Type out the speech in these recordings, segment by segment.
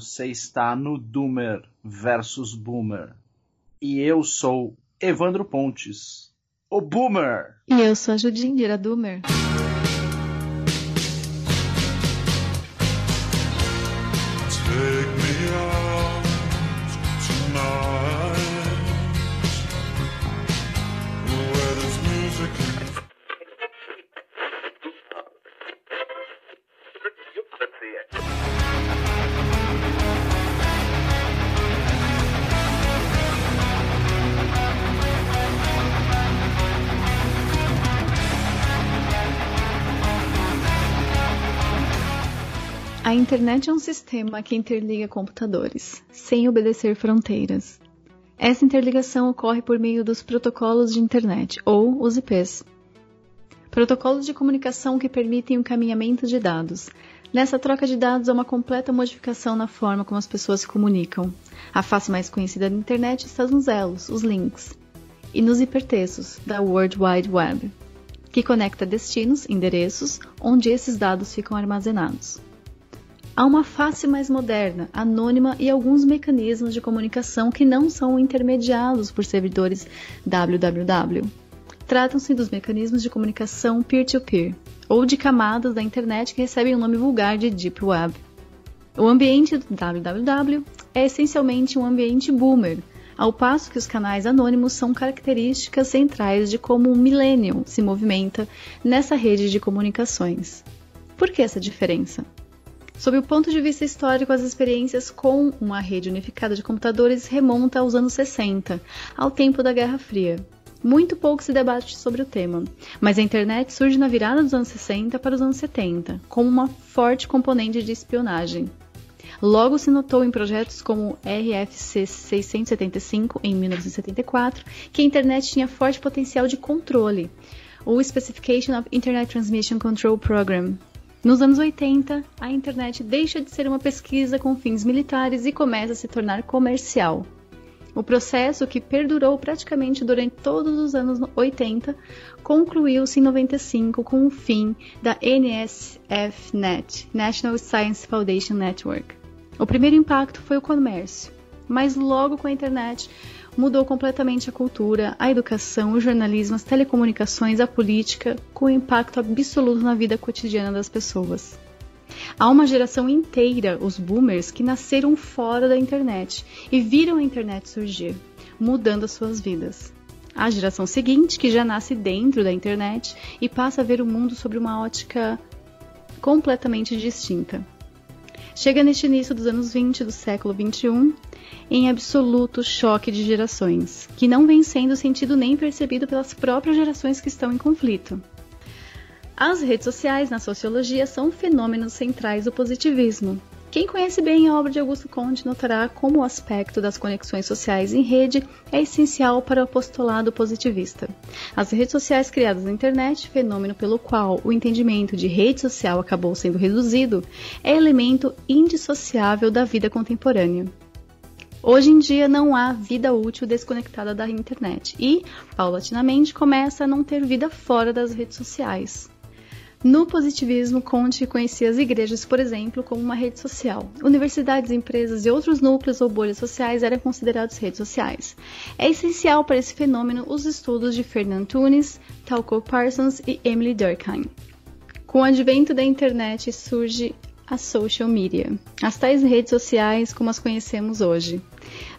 Você está no Doomer versus Boomer. E eu sou Evandro Pontes, o Boomer. E eu sou a Judindira Doomer. A internet é um sistema que interliga computadores, sem obedecer fronteiras. Essa interligação ocorre por meio dos protocolos de internet, ou os IPs. Protocolos de comunicação que permitem o encaminhamento de dados. Nessa troca de dados há uma completa modificação na forma como as pessoas se comunicam. A face mais conhecida da internet está nos elos, os links, e nos hipertextos da World Wide Web, que conecta destinos, endereços, onde esses dados ficam armazenados. Há uma face mais moderna, anônima e alguns mecanismos de comunicação que não são intermediados por servidores www. Tratam-se dos mecanismos de comunicação peer-to-peer, -peer, ou de camadas da internet que recebem o nome vulgar de Deep Web. O ambiente do www é essencialmente um ambiente boomer, ao passo que os canais anônimos são características centrais de como o millennial se movimenta nessa rede de comunicações. Por que essa diferença? Sob o ponto de vista histórico, as experiências com uma rede unificada de computadores remonta aos anos 60, ao tempo da Guerra Fria. Muito pouco se debate sobre o tema, mas a internet surge na virada dos anos 60 para os anos 70, como uma forte componente de espionagem. Logo se notou em projetos como RFC 675 em 1974 que a internet tinha forte potencial de controle, o Specification of Internet Transmission Control Program, nos anos 80, a internet deixa de ser uma pesquisa com fins militares e começa a se tornar comercial. O processo, que perdurou praticamente durante todos os anos 80, concluiu-se em 95 com o fim da NSF-Net, National Science Foundation Network. O primeiro impacto foi o comércio, mas logo com a internet mudou completamente a cultura, a educação, o jornalismo, as telecomunicações, a política, com impacto absoluto na vida cotidiana das pessoas. Há uma geração inteira, os boomers, que nasceram fora da internet e viram a internet surgir, mudando as suas vidas. A geração seguinte, que já nasce dentro da internet e passa a ver o mundo sobre uma ótica completamente distinta. Chega neste início dos anos 20 do século 21 em absoluto choque de gerações, que não vem sendo sentido nem percebido pelas próprias gerações que estão em conflito. As redes sociais na sociologia são fenômenos centrais do positivismo. Quem conhece bem a obra de Augusto Conte notará como o aspecto das conexões sociais em rede é essencial para o apostolado positivista. As redes sociais criadas na internet, fenômeno pelo qual o entendimento de rede social acabou sendo reduzido, é elemento indissociável da vida contemporânea. Hoje em dia não há vida útil desconectada da internet e, paulatinamente, começa a não ter vida fora das redes sociais. No positivismo, Conte conhecia as igrejas, por exemplo, como uma rede social. Universidades, empresas e outros núcleos ou bolhas sociais eram considerados redes sociais. É essencial para esse fenômeno os estudos de Fernand Tunis, Talco Parsons e Emily Durkheim. Com o advento da internet surge a social media, as tais redes sociais como as conhecemos hoje.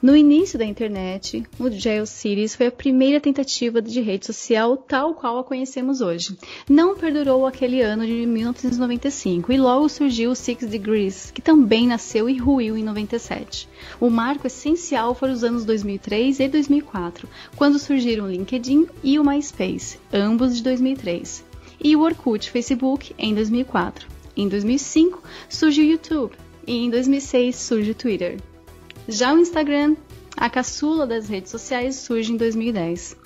No início da internet, o GeoCities foi a primeira tentativa de rede social tal qual a conhecemos hoje. Não perdurou aquele ano de 1995 e logo surgiu o Six Degrees, que também nasceu e ruiu em 97. O marco essencial foram os anos 2003 e 2004, quando surgiram o LinkedIn e o MySpace, ambos de 2003, e o Orkut Facebook em 2004. Em 2005 surge o YouTube e em 2006 surge o Twitter. Já o Instagram, a caçula das redes sociais, surge em 2010.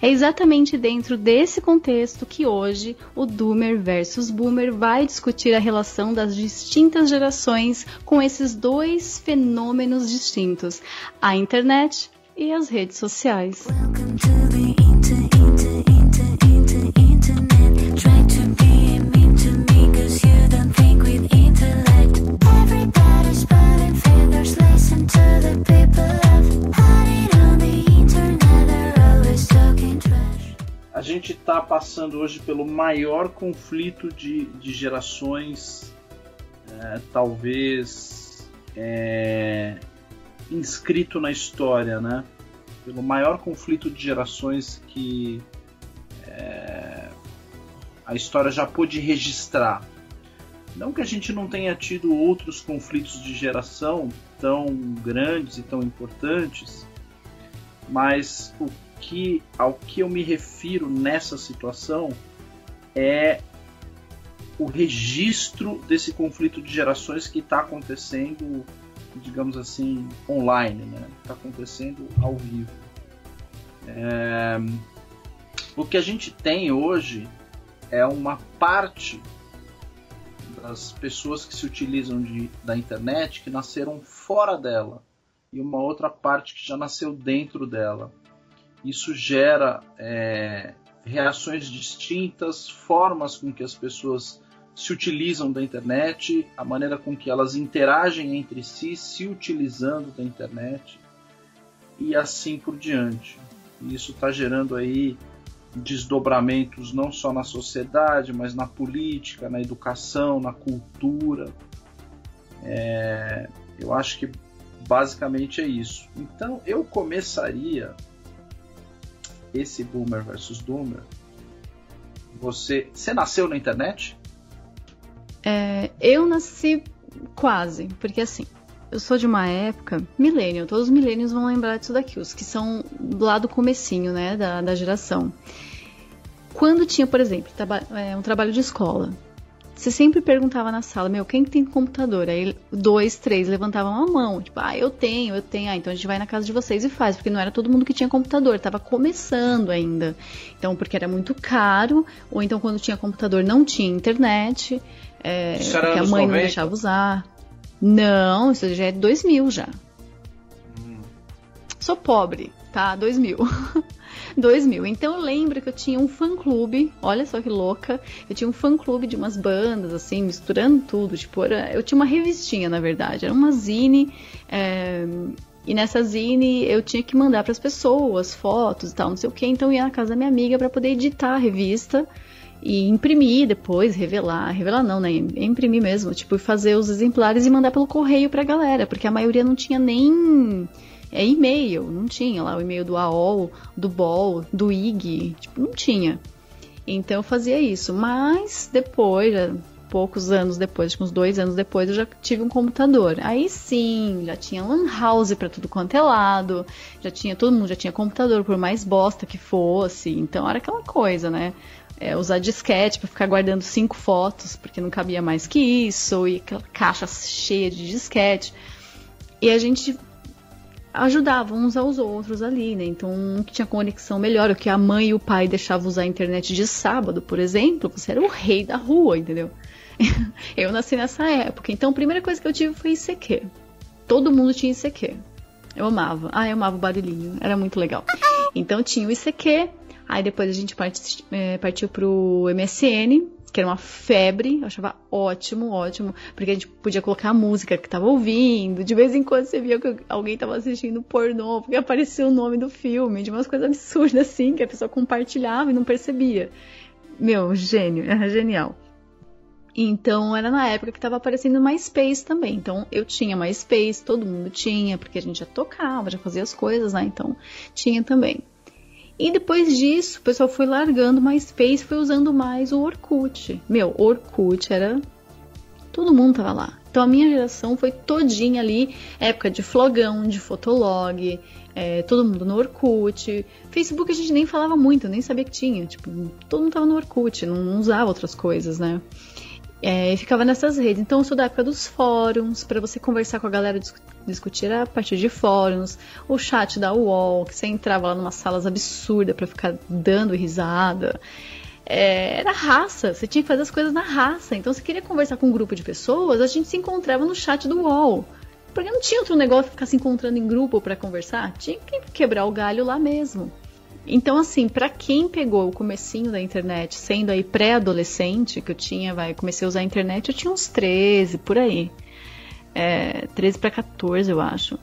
É exatamente dentro desse contexto que hoje o Doomer versus Boomer vai discutir a relação das distintas gerações com esses dois fenômenos distintos, a internet e as redes sociais. Passando hoje pelo maior conflito de, de gerações, é, talvez é, inscrito na história, né? Pelo maior conflito de gerações que é, a história já pôde registrar. Não que a gente não tenha tido outros conflitos de geração tão grandes e tão importantes, mas o que ao que eu me refiro nessa situação é o registro desse conflito de gerações que está acontecendo, digamos assim, online, né? Está acontecendo ao vivo. É... O que a gente tem hoje é uma parte das pessoas que se utilizam de, da internet que nasceram fora dela e uma outra parte que já nasceu dentro dela. Isso gera é, reações distintas, formas com que as pessoas se utilizam da internet, a maneira com que elas interagem entre si, se utilizando da internet e assim por diante. E isso está gerando aí desdobramentos não só na sociedade, mas na política, na educação, na cultura. É, eu acho que basicamente é isso. Então eu começaria esse boomer versus doomer, você, você nasceu na internet? É, eu nasci quase, porque assim, eu sou de uma época, millennial, todos os millennials vão lembrar disso daqui, os que são lá do comecinho, né, da, da geração. Quando tinha, por exemplo, é, um trabalho de escola, você sempre perguntava na sala, meu, quem tem computador? Aí dois, três levantavam a mão, tipo, ah, eu tenho, eu tenho, ah, então a gente vai na casa de vocês e faz, porque não era todo mundo que tinha computador, tava começando ainda. Então, porque era muito caro, ou então quando tinha computador não tinha internet, é, porque a mãe 90? não deixava usar. Não, isso já é 2000 já. Hum. Sou pobre, tá? 2000. 2000. Então eu lembro que eu tinha um fã-clube, olha só que louca, eu tinha um fã-clube de umas bandas, assim, misturando tudo, tipo, era, eu tinha uma revistinha, na verdade, era uma zine, é, e nessa zine eu tinha que mandar para as pessoas fotos e tal, não sei o que, então eu ia na casa da minha amiga para poder editar a revista, e imprimir depois, revelar, revelar não, né? Imprimir mesmo, tipo, fazer os exemplares e mandar pelo correio pra galera, porque a maioria não tinha nem é e-mail, não tinha lá o e-mail do AOL, do BOL, do IG, tipo, não tinha. Então eu fazia isso, mas depois, poucos anos depois, uns dois anos depois, eu já tive um computador. Aí sim, já tinha lan house para tudo quanto é lado, já tinha, todo mundo já tinha computador, por mais bosta que fosse, então era aquela coisa, né? É, usar disquete para ficar guardando cinco fotos, porque não cabia mais que isso, e aquela caixa cheia de disquete. E a gente ajudavam uns aos outros ali, né? Então, um que tinha conexão melhor, o que a mãe e o pai deixavam usar a internet de sábado, por exemplo, você era o rei da rua, entendeu? eu nasci nessa época. Então, a primeira coisa que eu tive foi ICQ. Todo mundo tinha ICQ. Eu amava. Ah, eu amava o barulhinho. Era muito legal. Então, tinha o ICQ. Aí depois a gente part, é, partiu pro MSN, que era uma febre, eu achava ótimo, ótimo, porque a gente podia colocar a música que tava ouvindo, de vez em quando você via que alguém tava assistindo pornô, porque aparecia o nome do filme, de umas coisas absurdas assim, que a pessoa compartilhava e não percebia. Meu, gênio, era genial. Então era na época que estava aparecendo MySpace também. Então eu tinha MySpace, todo mundo tinha, porque a gente já tocava, já fazia as coisas, né? Então tinha também. E depois disso, o pessoal foi largando MySpace, foi usando mais o Orkut. Meu, Orkut era. Todo mundo tava lá. Então a minha geração foi todinha ali, época de flogão, de fotolog, é, todo mundo no Orkut. Facebook a gente nem falava muito, nem sabia que tinha. Tipo, todo mundo tava no Orkut, não, não usava outras coisas, né? É, ficava nessas redes. Então eu sou da época dos fóruns, para você conversar com a galera, discutir a partir de fóruns, o chat da UOL, que você entrava lá numas salas absurdas para ficar dando risada. É, era raça, você tinha que fazer as coisas na raça. Então, se queria conversar com um grupo de pessoas, a gente se encontrava no chat do UOL. Porque não tinha outro negócio ficar se encontrando em grupo para conversar, tinha que quebrar o galho lá mesmo. Então, assim, para quem pegou o comecinho da internet, sendo aí pré-adolescente, que eu tinha, vai, comecei a usar a internet, eu tinha uns 13, por aí. É, 13 para 14, eu acho.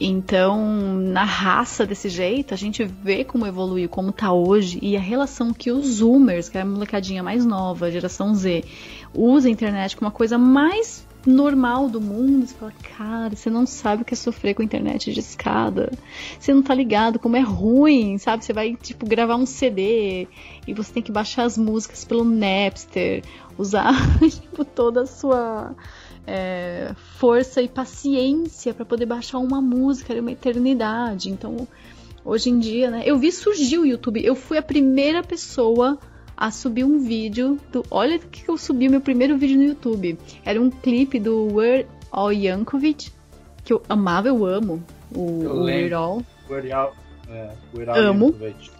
Então, na raça desse jeito, a gente vê como evoluiu, como tá hoje, e a relação que os Zoomers, que é a molecadinha mais nova, a geração Z, usa a internet como uma coisa mais normal do mundo. Você fala, cara, você não sabe o que é sofrer com a internet de escada. Você não tá ligado como é ruim, sabe? Você vai, tipo, gravar um CD e você tem que baixar as músicas pelo Napster, usar, tipo, toda a sua é, força e paciência para poder baixar uma música, era uma eternidade. Então, hoje em dia, né? Eu vi surgir o YouTube. Eu fui a primeira pessoa a subir um vídeo do. Olha o que eu subi o meu primeiro vídeo no YouTube. Era um clipe do Weird Al Yankovic, que eu amava, eu amo. O, eu o Weird Al. Weird Al, é, Weird Al amo. Yankovic.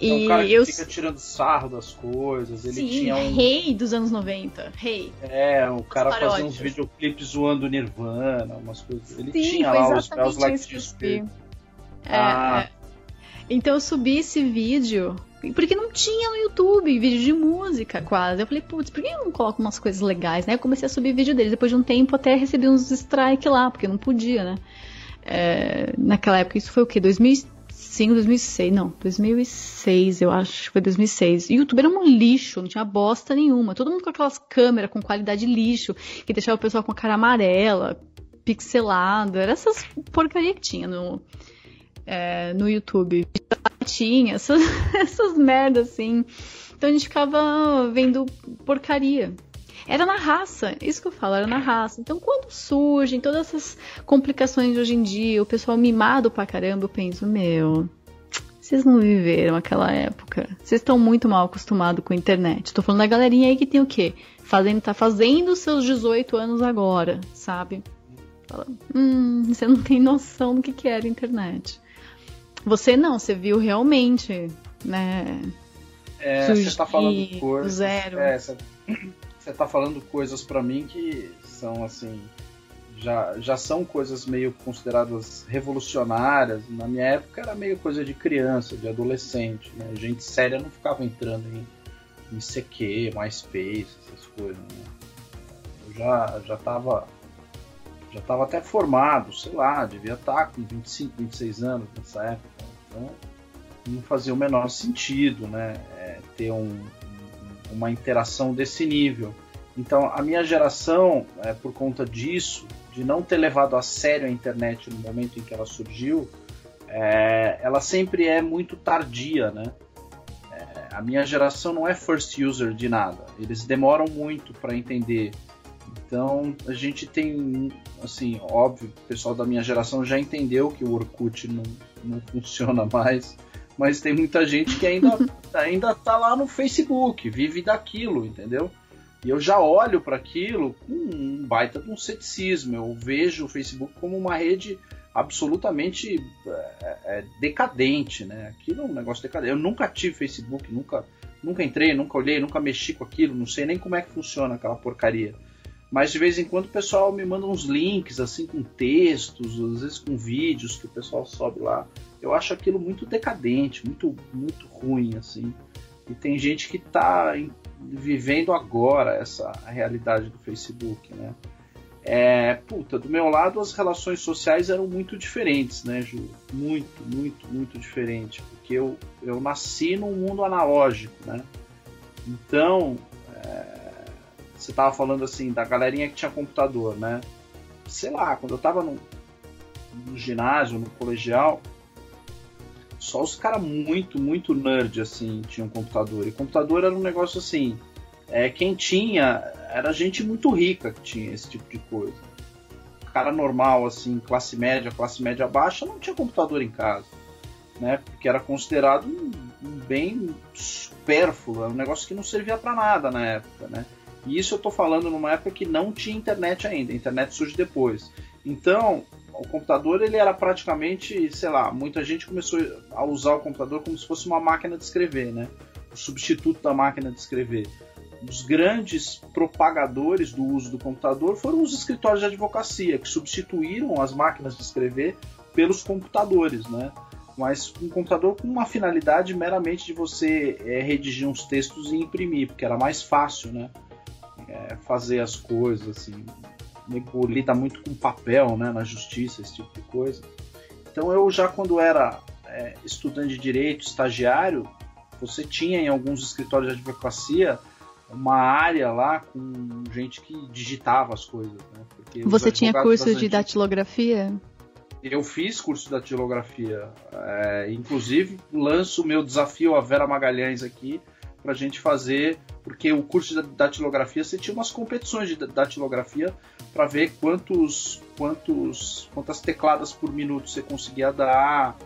E é um cara que eu... fica tirando sarro das coisas. Ele Sim, tinha um. Rei dos anos 90. Rei. É, o cara fazia uns videoclipes zoando Nirvana, umas coisas. Ele Sim, tinha lá os Bells Like é, ah. É. Então eu subi esse vídeo. Porque não tinha no YouTube vídeo de música quase. Eu falei, putz, por que eu não coloco umas coisas legais, né? Eu comecei a subir vídeo deles. Depois de um tempo até recebi uns strike lá, porque não podia, né? É, naquela época, isso foi o quê? 2000 2005, 2006, não, 2006, eu acho, foi 2006. E o YouTube era um lixo, não tinha bosta nenhuma. Todo mundo com aquelas câmeras com qualidade lixo, que deixava o pessoal com a cara amarela, pixelado. Era essas porcaria que tinha no, é, no YouTube. Tinha essas, essas merdas assim. Então a gente ficava vendo porcaria. Era na raça, isso que eu falo, era na raça. Então, quando surgem todas essas complicações de hoje em dia, o pessoal mimado pra caramba, eu penso, meu, vocês não viveram aquela época. Vocês estão muito mal acostumados com a internet. Tô falando da galerinha aí que tem o quê? Fazendo, tá fazendo seus 18 anos agora, sabe? Fala, hum, você não tem noção do que, que era a internet. Você não, você viu realmente, né? É, você tá falando coisas. Zero. É, você você tá falando coisas para mim que são assim já, já são coisas meio consideradas revolucionárias. Na minha época era meio coisa de criança, de adolescente. Né? Gente séria não ficava entrando em, em CQ, MySpace, essas coisas. Né? Eu já, já tava já tava até formado, sei lá, devia estar tá com 25, 26 anos nessa época. Então não fazia o menor sentido né? É, ter um, uma interação desse nível. Então, a minha geração, é, por conta disso, de não ter levado a sério a internet no momento em que ela surgiu, é, ela sempre é muito tardia, né? É, a minha geração não é first user de nada. Eles demoram muito para entender. Então, a gente tem, assim, óbvio, o pessoal da minha geração já entendeu que o Orkut não, não funciona mais mas tem muita gente que ainda, ainda tá lá no Facebook, vive daquilo, entendeu? E eu já olho para aquilo com um baita de um ceticismo. Eu vejo o Facebook como uma rede absolutamente é, é, decadente, né? Aquilo é um negócio decadente. Eu nunca tive Facebook, nunca, nunca entrei, nunca olhei, nunca mexi com aquilo, não sei nem como é que funciona aquela porcaria. Mas de vez em quando o pessoal me manda uns links assim com textos, às vezes com vídeos que o pessoal sobe lá eu acho aquilo muito decadente, muito, muito ruim, assim. E tem gente que está vivendo agora essa realidade do Facebook, né? É, puta, do meu lado as relações sociais eram muito diferentes, né, Ju? Muito, muito, muito diferente. Porque eu, eu nasci num mundo analógico, né? Então, é, você tava falando assim, da galerinha que tinha computador, né? Sei lá, quando eu tava no, no ginásio, no colegial, só os caras muito, muito nerd, assim, tinham computador. E computador era um negócio assim. É, quem tinha era gente muito rica que tinha esse tipo de coisa. Cara normal, assim, classe média, classe média baixa, não tinha computador em casa. Né? Porque era considerado um, um bem supérfluo, um negócio que não servia para nada na época, né? E isso eu tô falando numa época que não tinha internet ainda, a internet surge depois. Então, o computador ele era praticamente, sei lá, muita gente começou a usar o computador como se fosse uma máquina de escrever, né? O substituto da máquina de escrever. Os grandes propagadores do uso do computador foram os escritórios de advocacia, que substituíram as máquinas de escrever pelos computadores, né? Mas um computador com uma finalidade meramente de você é, redigir uns textos e imprimir, porque era mais fácil, né? É, fazer as coisas assim nego lida muito com papel, né, na justiça, esse tipo de coisa. Então eu já quando era é, estudante de direito, estagiário, você tinha em alguns escritórios de advocacia uma área lá com gente que digitava as coisas. Né? você tinha curso de datilografia? Eu fiz curso de datilografia. É, inclusive, lanço o meu desafio a Vera Magalhães aqui para a gente fazer, porque o curso de datilografia você tinha umas competições de datilografia para ver quantos, quantos, quantas tecladas por minuto você conseguia dar,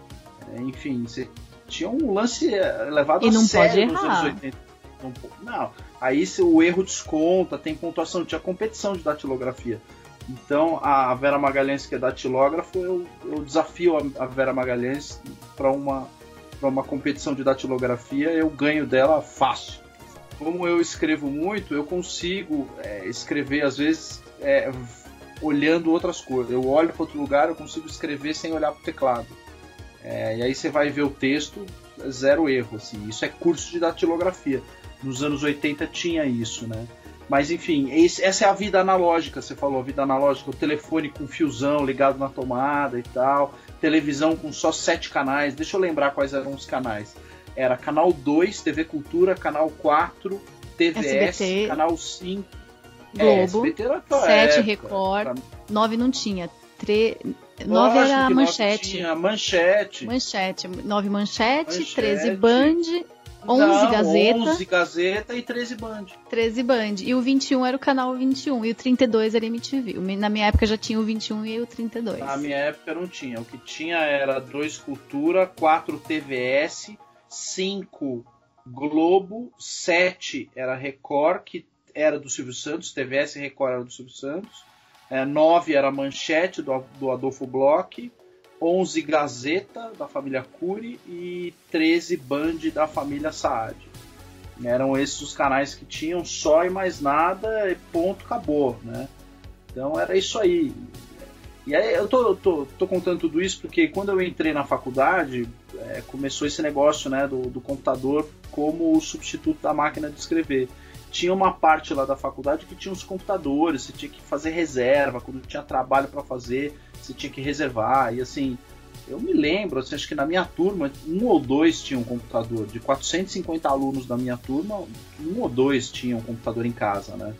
é, enfim, você tinha um lance levado e a não sério pode nos anos 80. Não, não, aí se o erro desconta, tem pontuação, tinha competição de datilografia. Então a Vera Magalhães, que é datilógrafo, eu, eu desafio a, Vera Magalhães para uma, uma competição de datilografia, eu ganho dela fácil. Como eu escrevo muito, eu consigo é, escrever, às vezes, é, olhando outras coisas. Eu olho para outro lugar, eu consigo escrever sem olhar para o teclado. É, e aí você vai ver o texto, zero erro. Assim. Isso é curso de datilografia. Nos anos 80 tinha isso, né? Mas enfim, esse, essa é a vida analógica, você falou, a vida analógica, o telefone com fiozão ligado na tomada e tal, televisão com só sete canais. Deixa eu lembrar quais eram os canais. Era canal 2, TV Cultura, canal 4, TVS, SBT, canal 5, Globo, é, 7 Record, 9 não tinha. 3, 9 era manchete. Tinha manchete. Manchete. 9 manchete, Manchete. 13 Band, 11 Não, Gazeta. 11 Gazeta e 13 Band. 13 Band. E o 21 era o canal 21. E o 32 era MTV. Na minha época já tinha o 21 e o 32. Na minha época não tinha. O que tinha era 2 Cultura, 4 TVS, 5 Globo, 7 era Record, que era do Silvio Santos, TVS e Record era do Silvio Santos. 9 era Manchete, do, do Adolfo Bloch. 11 Gazeta, da família Cury. E 13 Band, da família Saad. Eram esses os canais que tinham só e mais nada, e ponto, acabou, né? Então era isso aí. E aí eu tô, tô, tô contando tudo isso porque quando eu entrei na faculdade, é, começou esse negócio né, do, do computador como o substituto da máquina de escrever. Tinha uma parte lá da faculdade que tinha os computadores, você tinha que fazer reserva, quando tinha trabalho para fazer, você tinha que reservar. E assim, eu me lembro, assim, acho que na minha turma, um ou dois tinham um computador. De 450 alunos da minha turma, um ou dois tinham um computador em casa, né?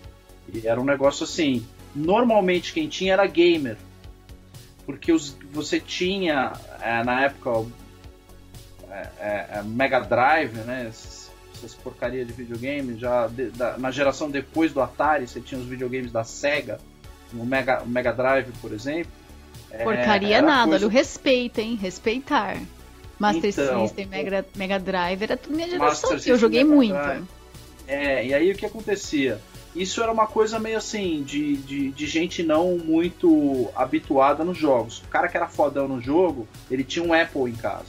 E era um negócio assim. Normalmente quem tinha era gamer. Porque os, você tinha, é, na época, é, é, é, Mega Drive, né? Essas, essas porcarias de videogame. Já de- da- na geração depois do Atari, você tinha os videogames da Sega, o Mega, o Mega Drive, por exemplo. É, Porcaria era nada, coisa- olha o respeito, hein? Respeitar. Master Então, System, Mega, Mega Drive, era tudo minha geração. Master Eu joguei Mega muito. Drive. É, e aí o que acontecia? Isso era uma coisa meio assim, de, de, de gente não muito habituada nos jogos. O cara que era fodão no jogo, ele tinha um Apple em casa.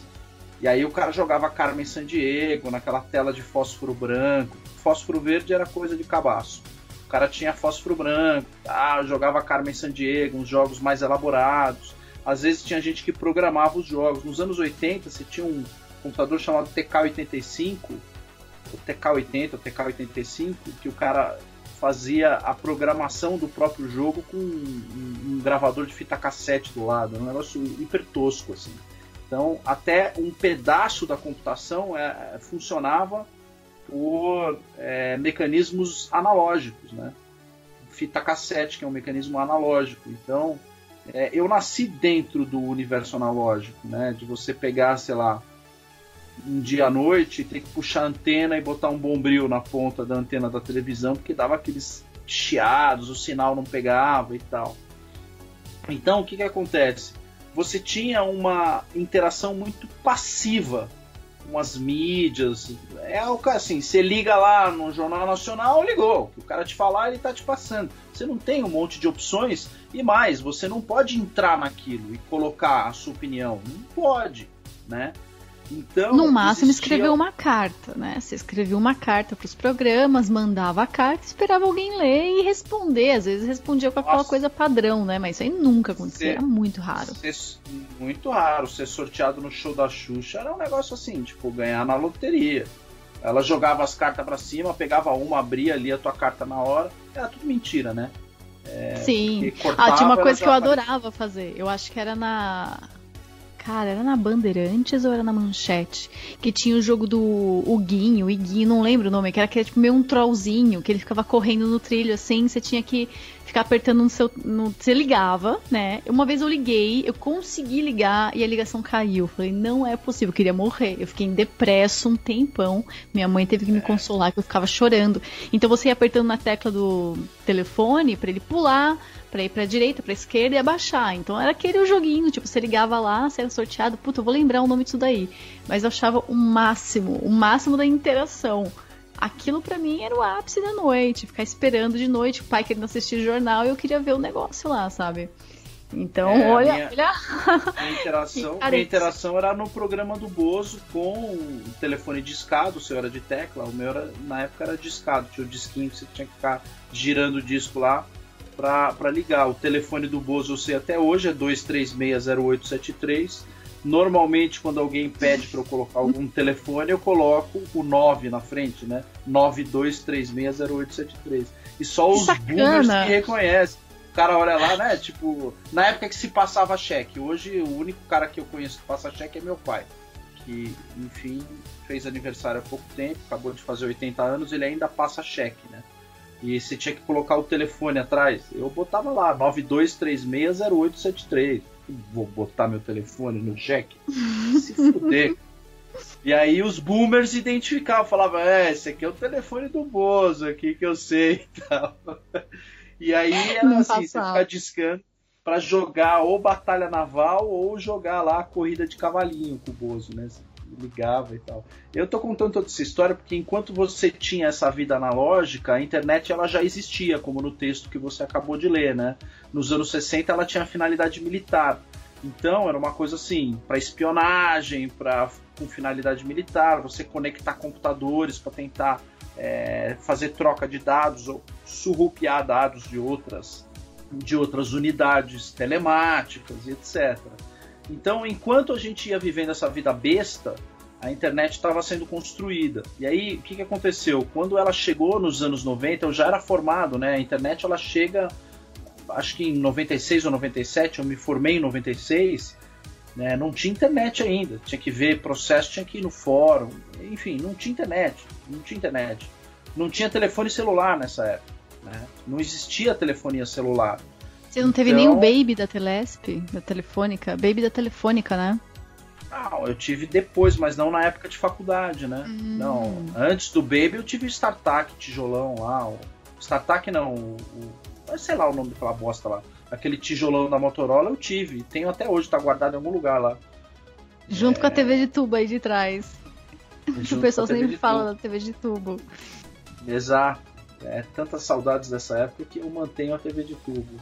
E aí o cara jogava Carmen Sandiego naquela tela de fósforo branco. Fósforo verde era coisa de cabaço. O cara tinha fósforo branco, ah, jogava Carmen Sandiego, uns jogos mais elaborados. Às vezes tinha gente que programava os jogos. Nos anos 80, você tinha um computador chamado TK85, o TK80, o TK85, que o cara fazia a programação do próprio jogo com um, um- um gravador de fita cassete do lado, um negócio hiper tosco assim. Então, até um pedaço da computação é, funcionava por é, mecanismos analógicos, né? Fita cassete, que é um mecanismo analógico. Então, é, eu nasci dentro do universo analógico, né? De você pegar, sei lá, um dia à noite e ter que puxar a antena e botar um bombril na ponta da antena da televisão, porque dava aqueles chiados, o sinal não pegava e tal. Então, o que, que acontece? Você tinha uma interação muito passiva com as mídias. É o que assim, você liga lá no Jornal Nacional, ligou. O cara te falar, ele tá te passando. Você não tem um monte de opções e mais, você não pode entrar naquilo e colocar a sua opinião. Não pode, né? Então, No máximo, existia- escrever uma carta, né? Você escrevia uma carta para os programas, mandava a carta, esperava alguém ler e responder. Às vezes respondia com aquela Nossa. coisa padrão, né? Mas isso aí nunca acontecia, Sim. era muito raro. Ser- muito raro. Ser sorteado no show da Xuxa era um negócio assim, tipo, ganhar na loteria. Ela jogava as cartas pra cima, pegava uma, abria ali a tua carta na hora. Era tudo mentira, né? Sim. Porque cortava, Ah, tinha uma coisa que eu aparecia. adorava fazer. Eu acho que era na. Cara, era na Bandeirantes ou era na Manchete? Que tinha o jogo do Huguinho, Iguinho, não lembro o nome, que era aquele tipo meio um trollzinho, que ele ficava correndo no trilho assim, você tinha que ficar apertando no seu. No, você ligava, né? Uma vez eu liguei, eu consegui ligar e a ligação caiu. Falei, não é possível, eu queria morrer. Eu fiquei em depresso um tempão. Minha mãe teve que me consolar, que eu ficava chorando. Então você ia apertando na tecla do telefone para ele pular pra ir pra direita, pra esquerda e abaixar. Então era aquele joguinho, tipo, você ligava lá, você era sorteado, puta, eu vou lembrar o nome disso daí. Mas eu achava o máximo, o máximo da interação. Aquilo para mim era o ápice da noite, ficar esperando de noite, o pai querendo assistir jornal e eu queria ver o negócio lá, sabe? Então, é, olha, minha, olha. A interação, a interação era no programa do Bozo com o telefone discado, o seu era de tecla, o meu era, na época era discado, tinha o disquinho que você tinha que ficar girando o disco lá para ligar. O telefone do Bozo eu sei até hoje é 2360873. Normalmente, quando alguém pede para eu colocar algum telefone, eu coloco o 9 na frente, né? 92360873. E só os boomers que reconhecem. O cara olha lá, né? Tipo, na época que se passava cheque. Hoje, o único cara que eu conheço que passa cheque é meu pai. Que, enfim, fez aniversário há pouco tempo, acabou de fazer 80 anos, ele ainda passa cheque, né? E você tinha que colocar o telefone atrás, eu botava lá 92360873. Vou botar meu telefone no jack? Se fuder. E aí os boomers identificavam, falavam, é, esse aqui é o telefone do Bozo aqui que eu sei e tal. E aí era assim, você ficar discando para jogar ou batalha naval ou jogar lá a corrida de cavalinho com o Bozo, né? Ligava e tal. Eu tô contando toda essa história porque enquanto você tinha essa vida analógica, a internet ela já existia, como no texto que você acabou de ler, né? Nos anos 60 ela tinha finalidade militar. Então era uma coisa assim, para espionagem, para com finalidade militar, você conectar computadores para tentar é, fazer troca de dados ou surrupiar dados de outras de outras unidades telemáticas e etc. Então, enquanto a gente ia vivendo essa vida besta, a internet estava sendo construída. E aí, o que, que aconteceu? Quando ela chegou nos anos 90, eu já era formado, né? A internet ela chega, acho que em 96 ou 97, eu me formei em 96, né? Não tinha internet ainda. Tinha que ver processo, tinha que ir no fórum. Enfim, não tinha internet. Não tinha internet. Não tinha telefone celular nessa época. Né? Não existia telefonia celular. Você não teve então... nem o Baby da Telesp, da Telefônica? Baby da Telefônica, né? Não, eu tive depois, mas não na época de faculdade, né? Hum. Não, antes do Baby eu tive o StarTAC tijolão lá. O... StarTAC não, o, o... sei lá o nome daquela bosta lá. Aquele tijolão da Motorola eu tive. Tenho até hoje, tá guardado em algum lugar lá. Junto é... com a TV de tubo aí de trás. o pessoal sempre fala da TV de tubo. Exato. É, tantas saudades dessa época que eu mantenho a TV de tubo.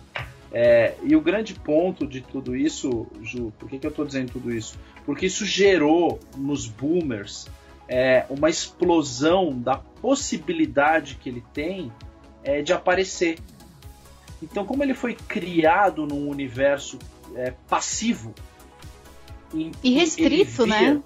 É, e o grande ponto de tudo isso, Ju, por que, que eu estou dizendo tudo isso? Porque isso gerou nos boomers é, uma explosão da possibilidade que ele tem é, de aparecer. Então, como ele foi criado num universo é, passivo e restrito, né?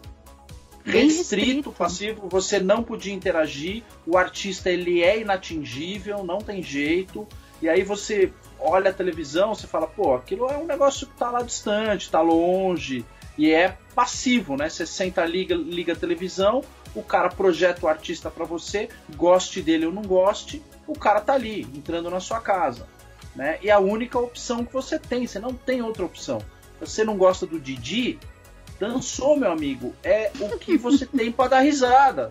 Restrito, restrito, passivo, você não podia interagir, o artista ele é inatingível, não tem jeito. E aí você olha a televisão, você fala, pô, aquilo é um negócio que tá lá distante, tá longe, e é passivo, né? Você senta, liga, liga a televisão, o cara projeta o artista para você, goste dele ou não goste, o cara tá ali, entrando na sua casa, né? E a única opção que você tem, você não tem outra opção. Você não gosta do Didi, dançou, meu amigo, é o que você tem para dar risada.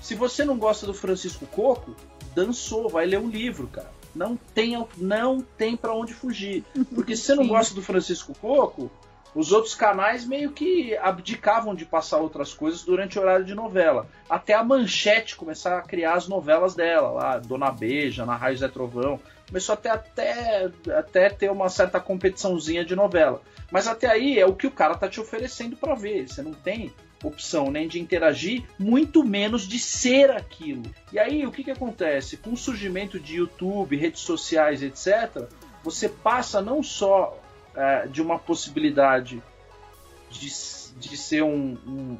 Se você não gosta do Francisco Coco, dançou, vai ler um livro, cara. Não tem, não tem para onde fugir. Porque se você não gosta do Francisco Coco, os outros canais meio que abdicavam de passar outras coisas durante o horário de novela. Até a Manchete começar a criar as novelas dela, lá, Dona Beija, Na Raio Zé Trovão. Começou até, até, até ter uma certa competiçãozinha de novela. Mas até aí é o que o cara tá te oferecendo para ver. Você não tem opção nem de interagir, muito menos de ser aquilo. E aí o que, que acontece? Com o surgimento de YouTube, redes sociais, etc., você passa não só é, de uma possibilidade de, de ser um, um,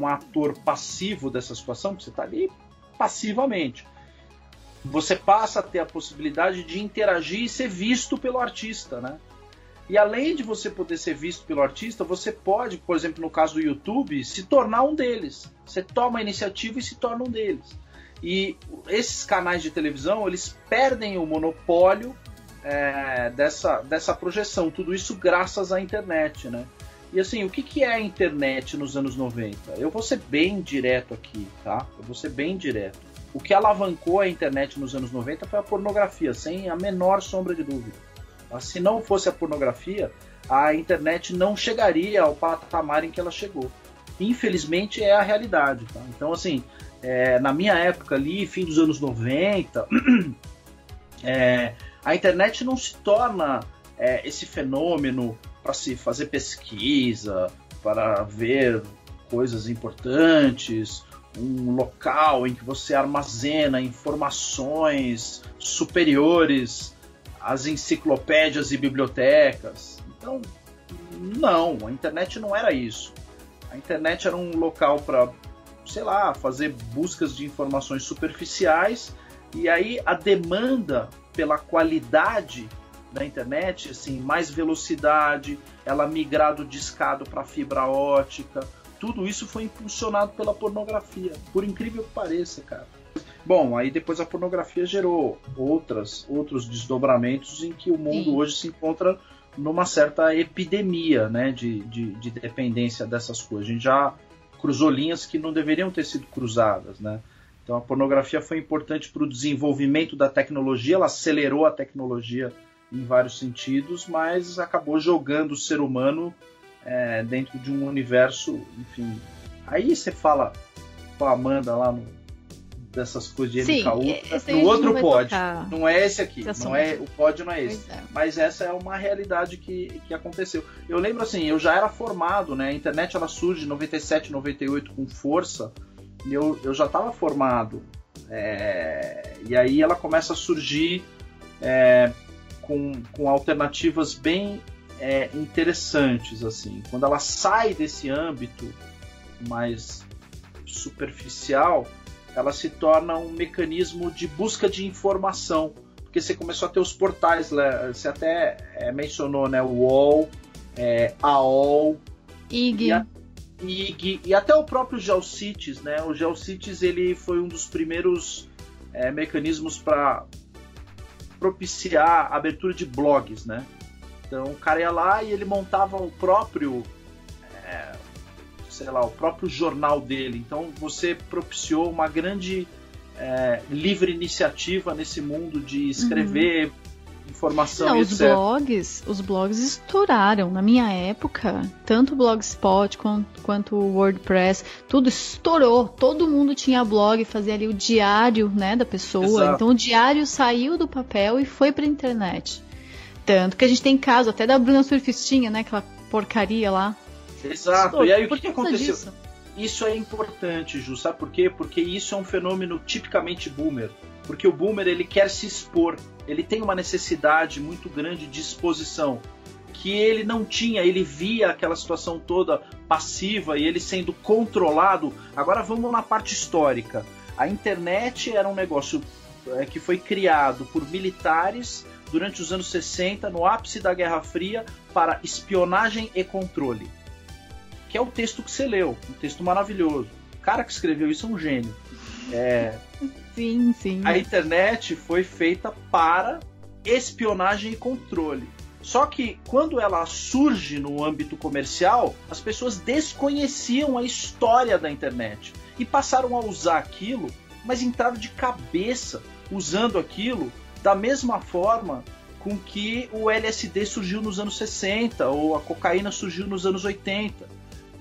um ator passivo dessa situação, você está ali passivamente. Você passa a ter a possibilidade de interagir e ser visto pelo artista, né? E além de você poder ser visto pelo artista, você pode, por exemplo, no caso do YouTube, se tornar um deles. Você toma a iniciativa e se torna um deles. E esses canais de televisão, eles perdem o monopólio é, dessa, dessa projeção. Tudo isso graças à internet, né? E assim, o que, que é a internet nos anos 90? Eu vou ser bem direto aqui, tá? Eu vou ser bem direto. O que alavancou a internet nos anos 90 foi a pornografia, sem a menor sombra de dúvida. Se não fosse a pornografia, a internet não chegaria ao patamar em que ela chegou. Infelizmente é a realidade. Tá? Então, assim, é, na minha época ali, fim dos anos 90, é, a internet não se torna é, esse fenômeno para se fazer pesquisa, para ver coisas importantes, um local em que você armazena informações superiores às enciclopédias e bibliotecas. Então, não, a internet não era isso. A internet era um local para, sei lá, fazer buscas de informações superficiais e aí a demanda pela qualidade da internet, assim, mais velocidade, ela migrar do discado para fibra ótica, tudo isso foi impulsionado pela pornografia, por incrível que pareça, cara. Bom, aí depois a pornografia gerou outras, outros desdobramentos em que o mundo Sim. hoje se encontra numa certa epidemia né, de, de, de, dependência dessas coisas. A gente já cruzou linhas que não deveriam ter sido cruzadas. Né? Então a pornografia foi importante para o desenvolvimento da tecnologia, ela acelerou a tecnologia em vários sentidos, mas acabou jogando o ser humano é, dentro de um universo, enfim. Aí você fala com a Amanda lá no, dessas coisas de Sim, MK no outro pod. Não é esse aqui. Esse não é, o pod não é esse. É. Mas essa é uma realidade que, que aconteceu. Eu lembro assim, eu já era formado, né? A internet ela surge em 97, 98 com força. E eu, eu já estava formado. É, e aí ela começa a surgir é, com, com alternativas bem é, interessantes assim. Quando ela sai desse âmbito mais superficial, ela se torna um mecanismo de busca de informação, porque você começou a ter os portais, você até é, mencionou, né, o UOL, é, AOL, IG. E, a, IG, e até o próprio GeoCities, né? O GeoCities ele foi um dos primeiros é, mecanismos para propiciar a abertura de blogs, né? Então o cara ia lá e ele montava o próprio, sei lá, o próprio jornal dele. Então você propiciou uma grande é, livre iniciativa nesse mundo de escrever. Uhum informação Não, e os etc. blogs, os blogs estouraram na minha época, tanto o Blogspot quanto, quanto o WordPress, tudo estourou. Todo mundo tinha blog, fazia ali o diário, né, da pessoa. Exato. Então o diário saiu do papel e foi para internet. Tanto que a gente tem caso até da Bruna Surfistinha, né? Aquela porcaria lá. Exato. e aí o que, que aconteceu? Disso? Isso é importante, Ju, sabe por quê? Porque isso é um fenômeno tipicamente boomer. Porque o boomer ele quer se expor, ele tem uma necessidade muito grande de exposição que ele não tinha, ele via aquela situação toda passiva e ele sendo controlado. Agora vamos na parte histórica. A internet era um negócio é, que foi criado por militares durante os anos 60, no ápice da Guerra Fria, para espionagem e controle. Que é o texto que você leu, um texto maravilhoso. O cara que escreveu isso é um gênio. É... Sim, sim. A internet foi feita para espionagem e controle. Só que quando ela surge no âmbito comercial, as pessoas desconheciam a história da internet e passaram a usar aquilo, mas entraram de cabeça usando aquilo da mesma forma com que o LSD surgiu nos anos 60 ou a cocaína surgiu nos anos 80.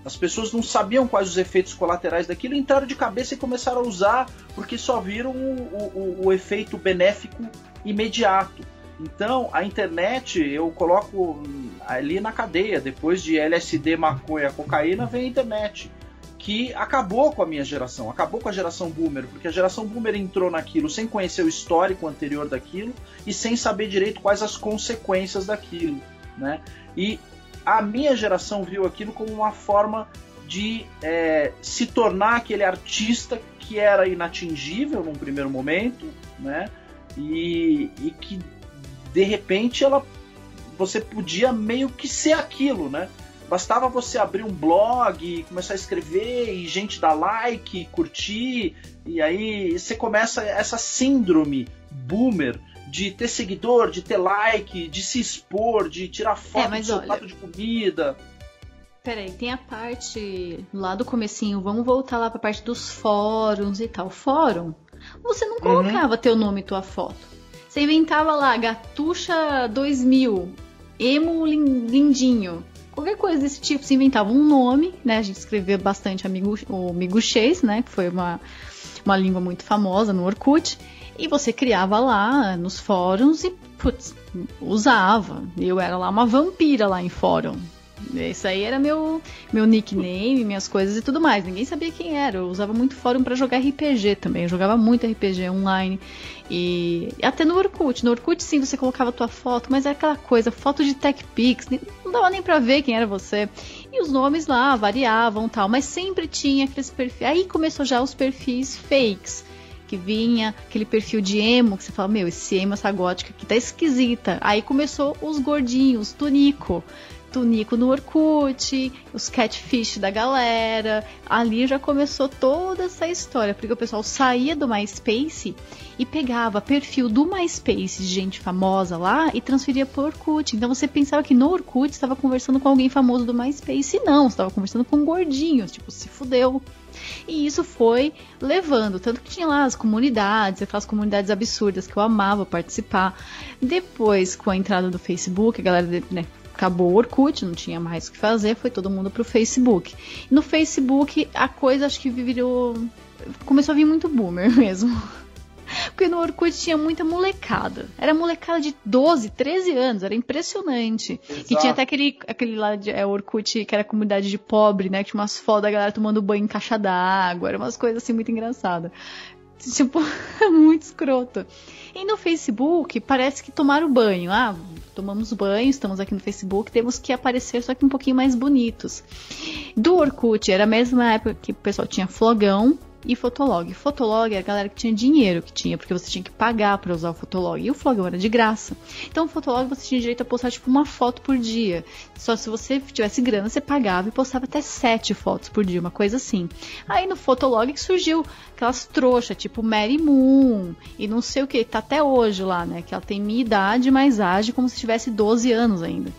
As pessoas não sabiam quais os efeitos colaterais daquilo, entraram de cabeça e começaram a usar porque só viram o, o, o efeito benéfico imediato. Então, a internet eu coloco ali na cadeia. Depois de LSD, maconha, cocaína, vem a internet que acabou com a minha geração, acabou com a geração boomer, porque a geração boomer entrou naquilo sem conhecer o histórico anterior daquilo e sem saber direito quais as consequências daquilo, né? E a minha geração viu aquilo como uma forma de é, se tornar aquele artista que era inatingível num primeiro momento, né? E, e que de repente ela você podia meio que ser aquilo, né? Bastava você abrir um blog, começar a escrever e gente dar like, curtir, e aí você começa essa síndrome boomer de ter seguidor, de ter like, de se expor, de tirar foto é, do seu olha... prato de comida. Peraí, tem a parte lá do comecinho, vamos voltar lá pra parte dos fóruns e tal. Fórum, você não colocava uhum. teu nome e tua foto. Você inventava lá, Gatuxa 2000, Emo Lindinho. Qualquer coisa desse tipo, você inventava um nome, né? A gente escrevia bastante amigo, o Miguxês, né? Que foi uma, uma língua muito famosa no Orkut. E você criava lá nos fóruns e, putz, usava. Eu era lá uma vampira lá em fórum. Isso aí era meu, meu nickname, minhas coisas e tudo mais. Ninguém sabia quem era. Eu usava muito fórum para jogar RPG também. Eu jogava muito RPG online. E até no Orkut. No Orkut, sim, você colocava a tua foto, mas era aquela coisa, foto de TechPix. Não dava nem pra ver quem era você. E os nomes lá variavam tal. Mas sempre tinha aqueles perfis. Aí começou já os perfis fakes que vinha aquele perfil de emo, que você fala, meu, esse emo, essa gótica aqui tá esquisita. Aí começou os gordinhos, Tunico. Tunico no Orkut, os catfish da galera. Ali já começou toda essa história, porque o pessoal saía do MySpace e pegava perfil do MySpace de gente famosa lá e transferia pro Orkut. Então você pensava que no Orkut estava conversando com alguém famoso do MySpace. E não, estava conversando com gordinhos, tipo, se fudeu. E isso foi levando, tanto que tinha lá as comunidades, aquelas comunidades absurdas que eu amava participar. Depois, com a entrada do Facebook, a galera né, acabou o Orkut, não tinha mais o que fazer, foi todo mundo pro Facebook. no Facebook a coisa acho que virou. começou a vir muito boomer mesmo. Porque no Orkut tinha muita molecada. Era molecada de 12, 13 anos, era impressionante. Exato. E tinha até aquele, aquele lá de é, Orkut, que era comunidade de pobre, né? Que tinha umas fotos da galera tomando banho em caixa d'água. Era umas coisas assim muito engraçadas. Tipo, muito escroto. E no Facebook, parece que tomaram banho. Ah, tomamos banho, estamos aqui no Facebook, temos que aparecer só que um pouquinho mais bonitos. Do Orkut, era a mesma época que o pessoal tinha flogão, e Fotolog. Fotolog era a galera que tinha dinheiro, que tinha, porque você tinha que pagar para usar o Fotolog. E o Flogão era de graça. Então o Fotolog você tinha direito a postar tipo uma foto por dia. Só se você tivesse grana, você pagava e postava até sete fotos por dia, uma coisa assim. Aí no Fotolog que surgiu aquelas trouxas, tipo Mary Moon e não sei o que, tá até hoje lá, né? Que ela tem minha idade, mas age como se tivesse 12 anos ainda.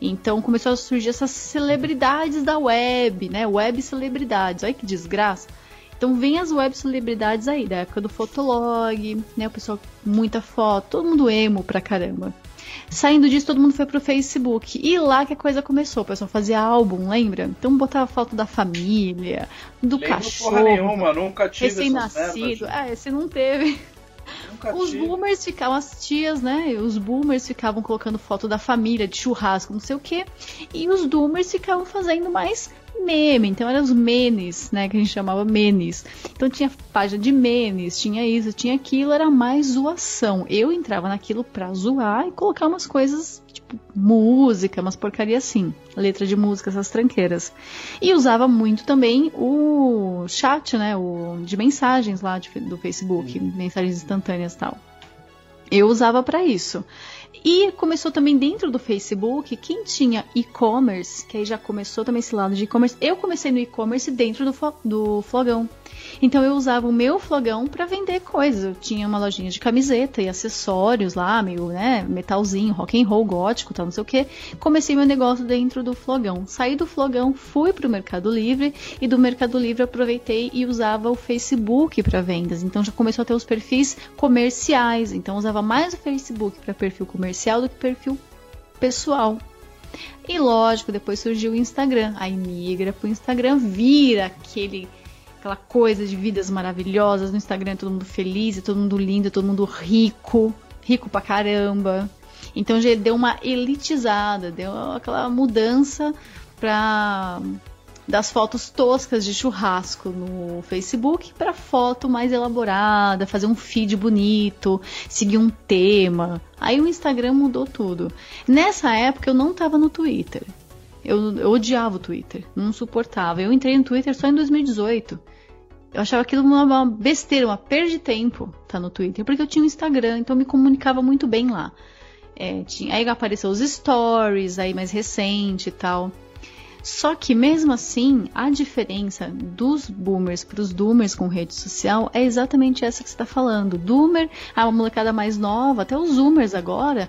Então começou a surgir essas celebridades da web, né? Web celebridades. Olha que desgraça. Então vem as web celebridades aí, da época do Fotolog, né? O pessoal muita foto, todo mundo emo pra caramba. Saindo disso, todo mundo foi pro Facebook. E lá que a coisa começou. O pessoal fazia álbum, lembra? Então botava foto da família, do Lembro cachorro. Porra nenhuma, nunca tive Recém-nascido. Ah, esse não teve. Nunca os tive. boomers ficavam, as tias, né? Os boomers ficavam colocando foto da família, de churrasco, não sei o quê. E os doomers ficavam fazendo mais meme, então eram os menes, né, que a gente chamava menes. Então tinha página de memes, tinha isso, tinha aquilo, era mais zoação. Eu entrava naquilo pra zoar e colocar umas coisas, tipo, música, umas porcaria assim, letra de música, essas tranqueiras. E usava muito também o chat, né, o de mensagens lá de, do Facebook, mensagens instantâneas e tal. Eu usava para isso. E começou também dentro do Facebook, quem tinha e-commerce, que aí já começou também esse lado de e-commerce. Eu comecei no e-commerce dentro do, do Flogão. Então eu usava o meu flogão para vender coisas. Eu tinha uma lojinha de camiseta e acessórios lá, meio, né, metalzinho, rock and roll, gótico, tal, não sei o que. Comecei meu negócio dentro do flogão. Saí do flogão, fui pro Mercado Livre e do Mercado Livre aproveitei e usava o Facebook para vendas. Então já começou a ter os perfis comerciais. Então usava mais o Facebook para perfil comercial do que perfil pessoal. E lógico, depois surgiu o Instagram. Aí migra pro Instagram, vira aquele aquela coisa de vidas maravilhosas no Instagram, todo mundo feliz, todo mundo lindo, todo mundo rico, rico pra caramba. Então já deu uma elitizada, deu aquela mudança para das fotos toscas de churrasco no Facebook para foto mais elaborada, fazer um feed bonito, seguir um tema. Aí o Instagram mudou tudo. Nessa época eu não estava no Twitter. Eu, eu odiava o Twitter, não suportava. Eu entrei no Twitter só em 2018. Eu achava aquilo uma besteira, uma perda de tempo tá no Twitter, porque eu tinha um Instagram, então eu me comunicava muito bem lá. É, tinha, aí apareceu os stories, aí mais recente e tal. Só que mesmo assim, a diferença dos boomers para os doomers com rede social é exatamente essa que você está falando. Doomer, a molecada mais nova, até os zoomers agora,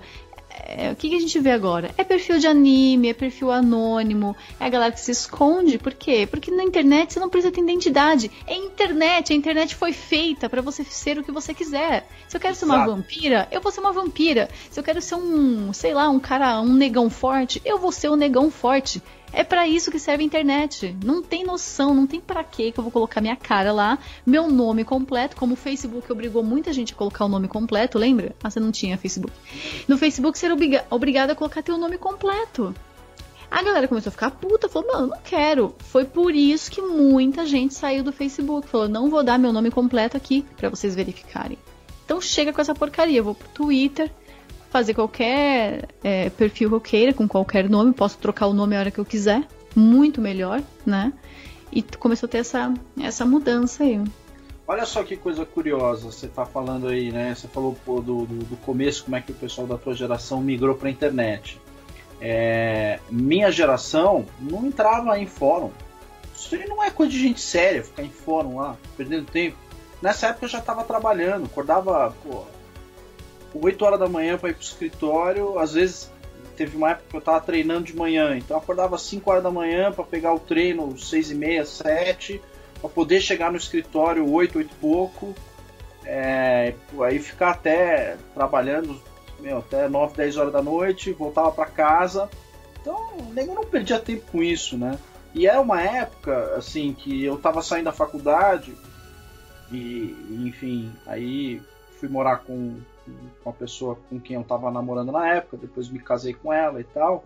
é, o que, que, a gente vê agora? É perfil de anime, é perfil anônimo, é a galera que se esconde. Por quê? Porque na internet você não precisa ter identidade. É internet, a internet foi feita para você ser o que você quiser. Se eu quero Exato. ser uma vampira, eu vou ser uma vampira. Se eu quero ser um, sei lá, um cara, um negão forte, eu vou ser um negão forte. É para isso que serve a internet. Não tem noção, não tem para que eu vou colocar minha cara lá, meu nome completo, como o Facebook obrigou muita gente a colocar o nome completo, lembra? Ah, você não tinha Facebook. No Facebook você era obriga obrigado a colocar teu nome completo. A galera começou a ficar puta, falou, mano, não quero. Foi por isso que muita gente saiu do Facebook. Falou, não vou dar meu nome completo aqui para vocês verificarem. Então chega com essa porcaria. Eu vou pro Twitter, fazer qualquer é, perfil que eu queira, com qualquer nome, posso trocar o nome a hora que eu quiser, muito melhor, né? E começou a ter essa, essa mudança aí. Olha só que coisa curiosa, você tá falando aí, né? Você falou pô, do, do, do, começo, como é que o pessoal da tua geração migrou pra internet. É, minha geração não entrava em fórum. Isso não é coisa de gente séria, ficar em fórum lá, perdendo tempo. Nessa época eu já estava trabalhando, acordava, pô, 8 horas da manhã para ir pro escritório. Às vezes teve uma época que eu tava treinando de manhã, então eu acordava 5 horas da manhã para pegar o treino 6 e meia, 7, para poder chegar no escritório 8, 8 e pouco. É, aí ficar até trabalhando meu, até 9, 10 horas da noite, voltava para casa. Então, nego não perdia tempo com isso, né? E era uma época, assim, que eu tava saindo da faculdade e, enfim, aí fui morar com, com a pessoa com quem eu estava namorando na época, depois me casei com ela e tal.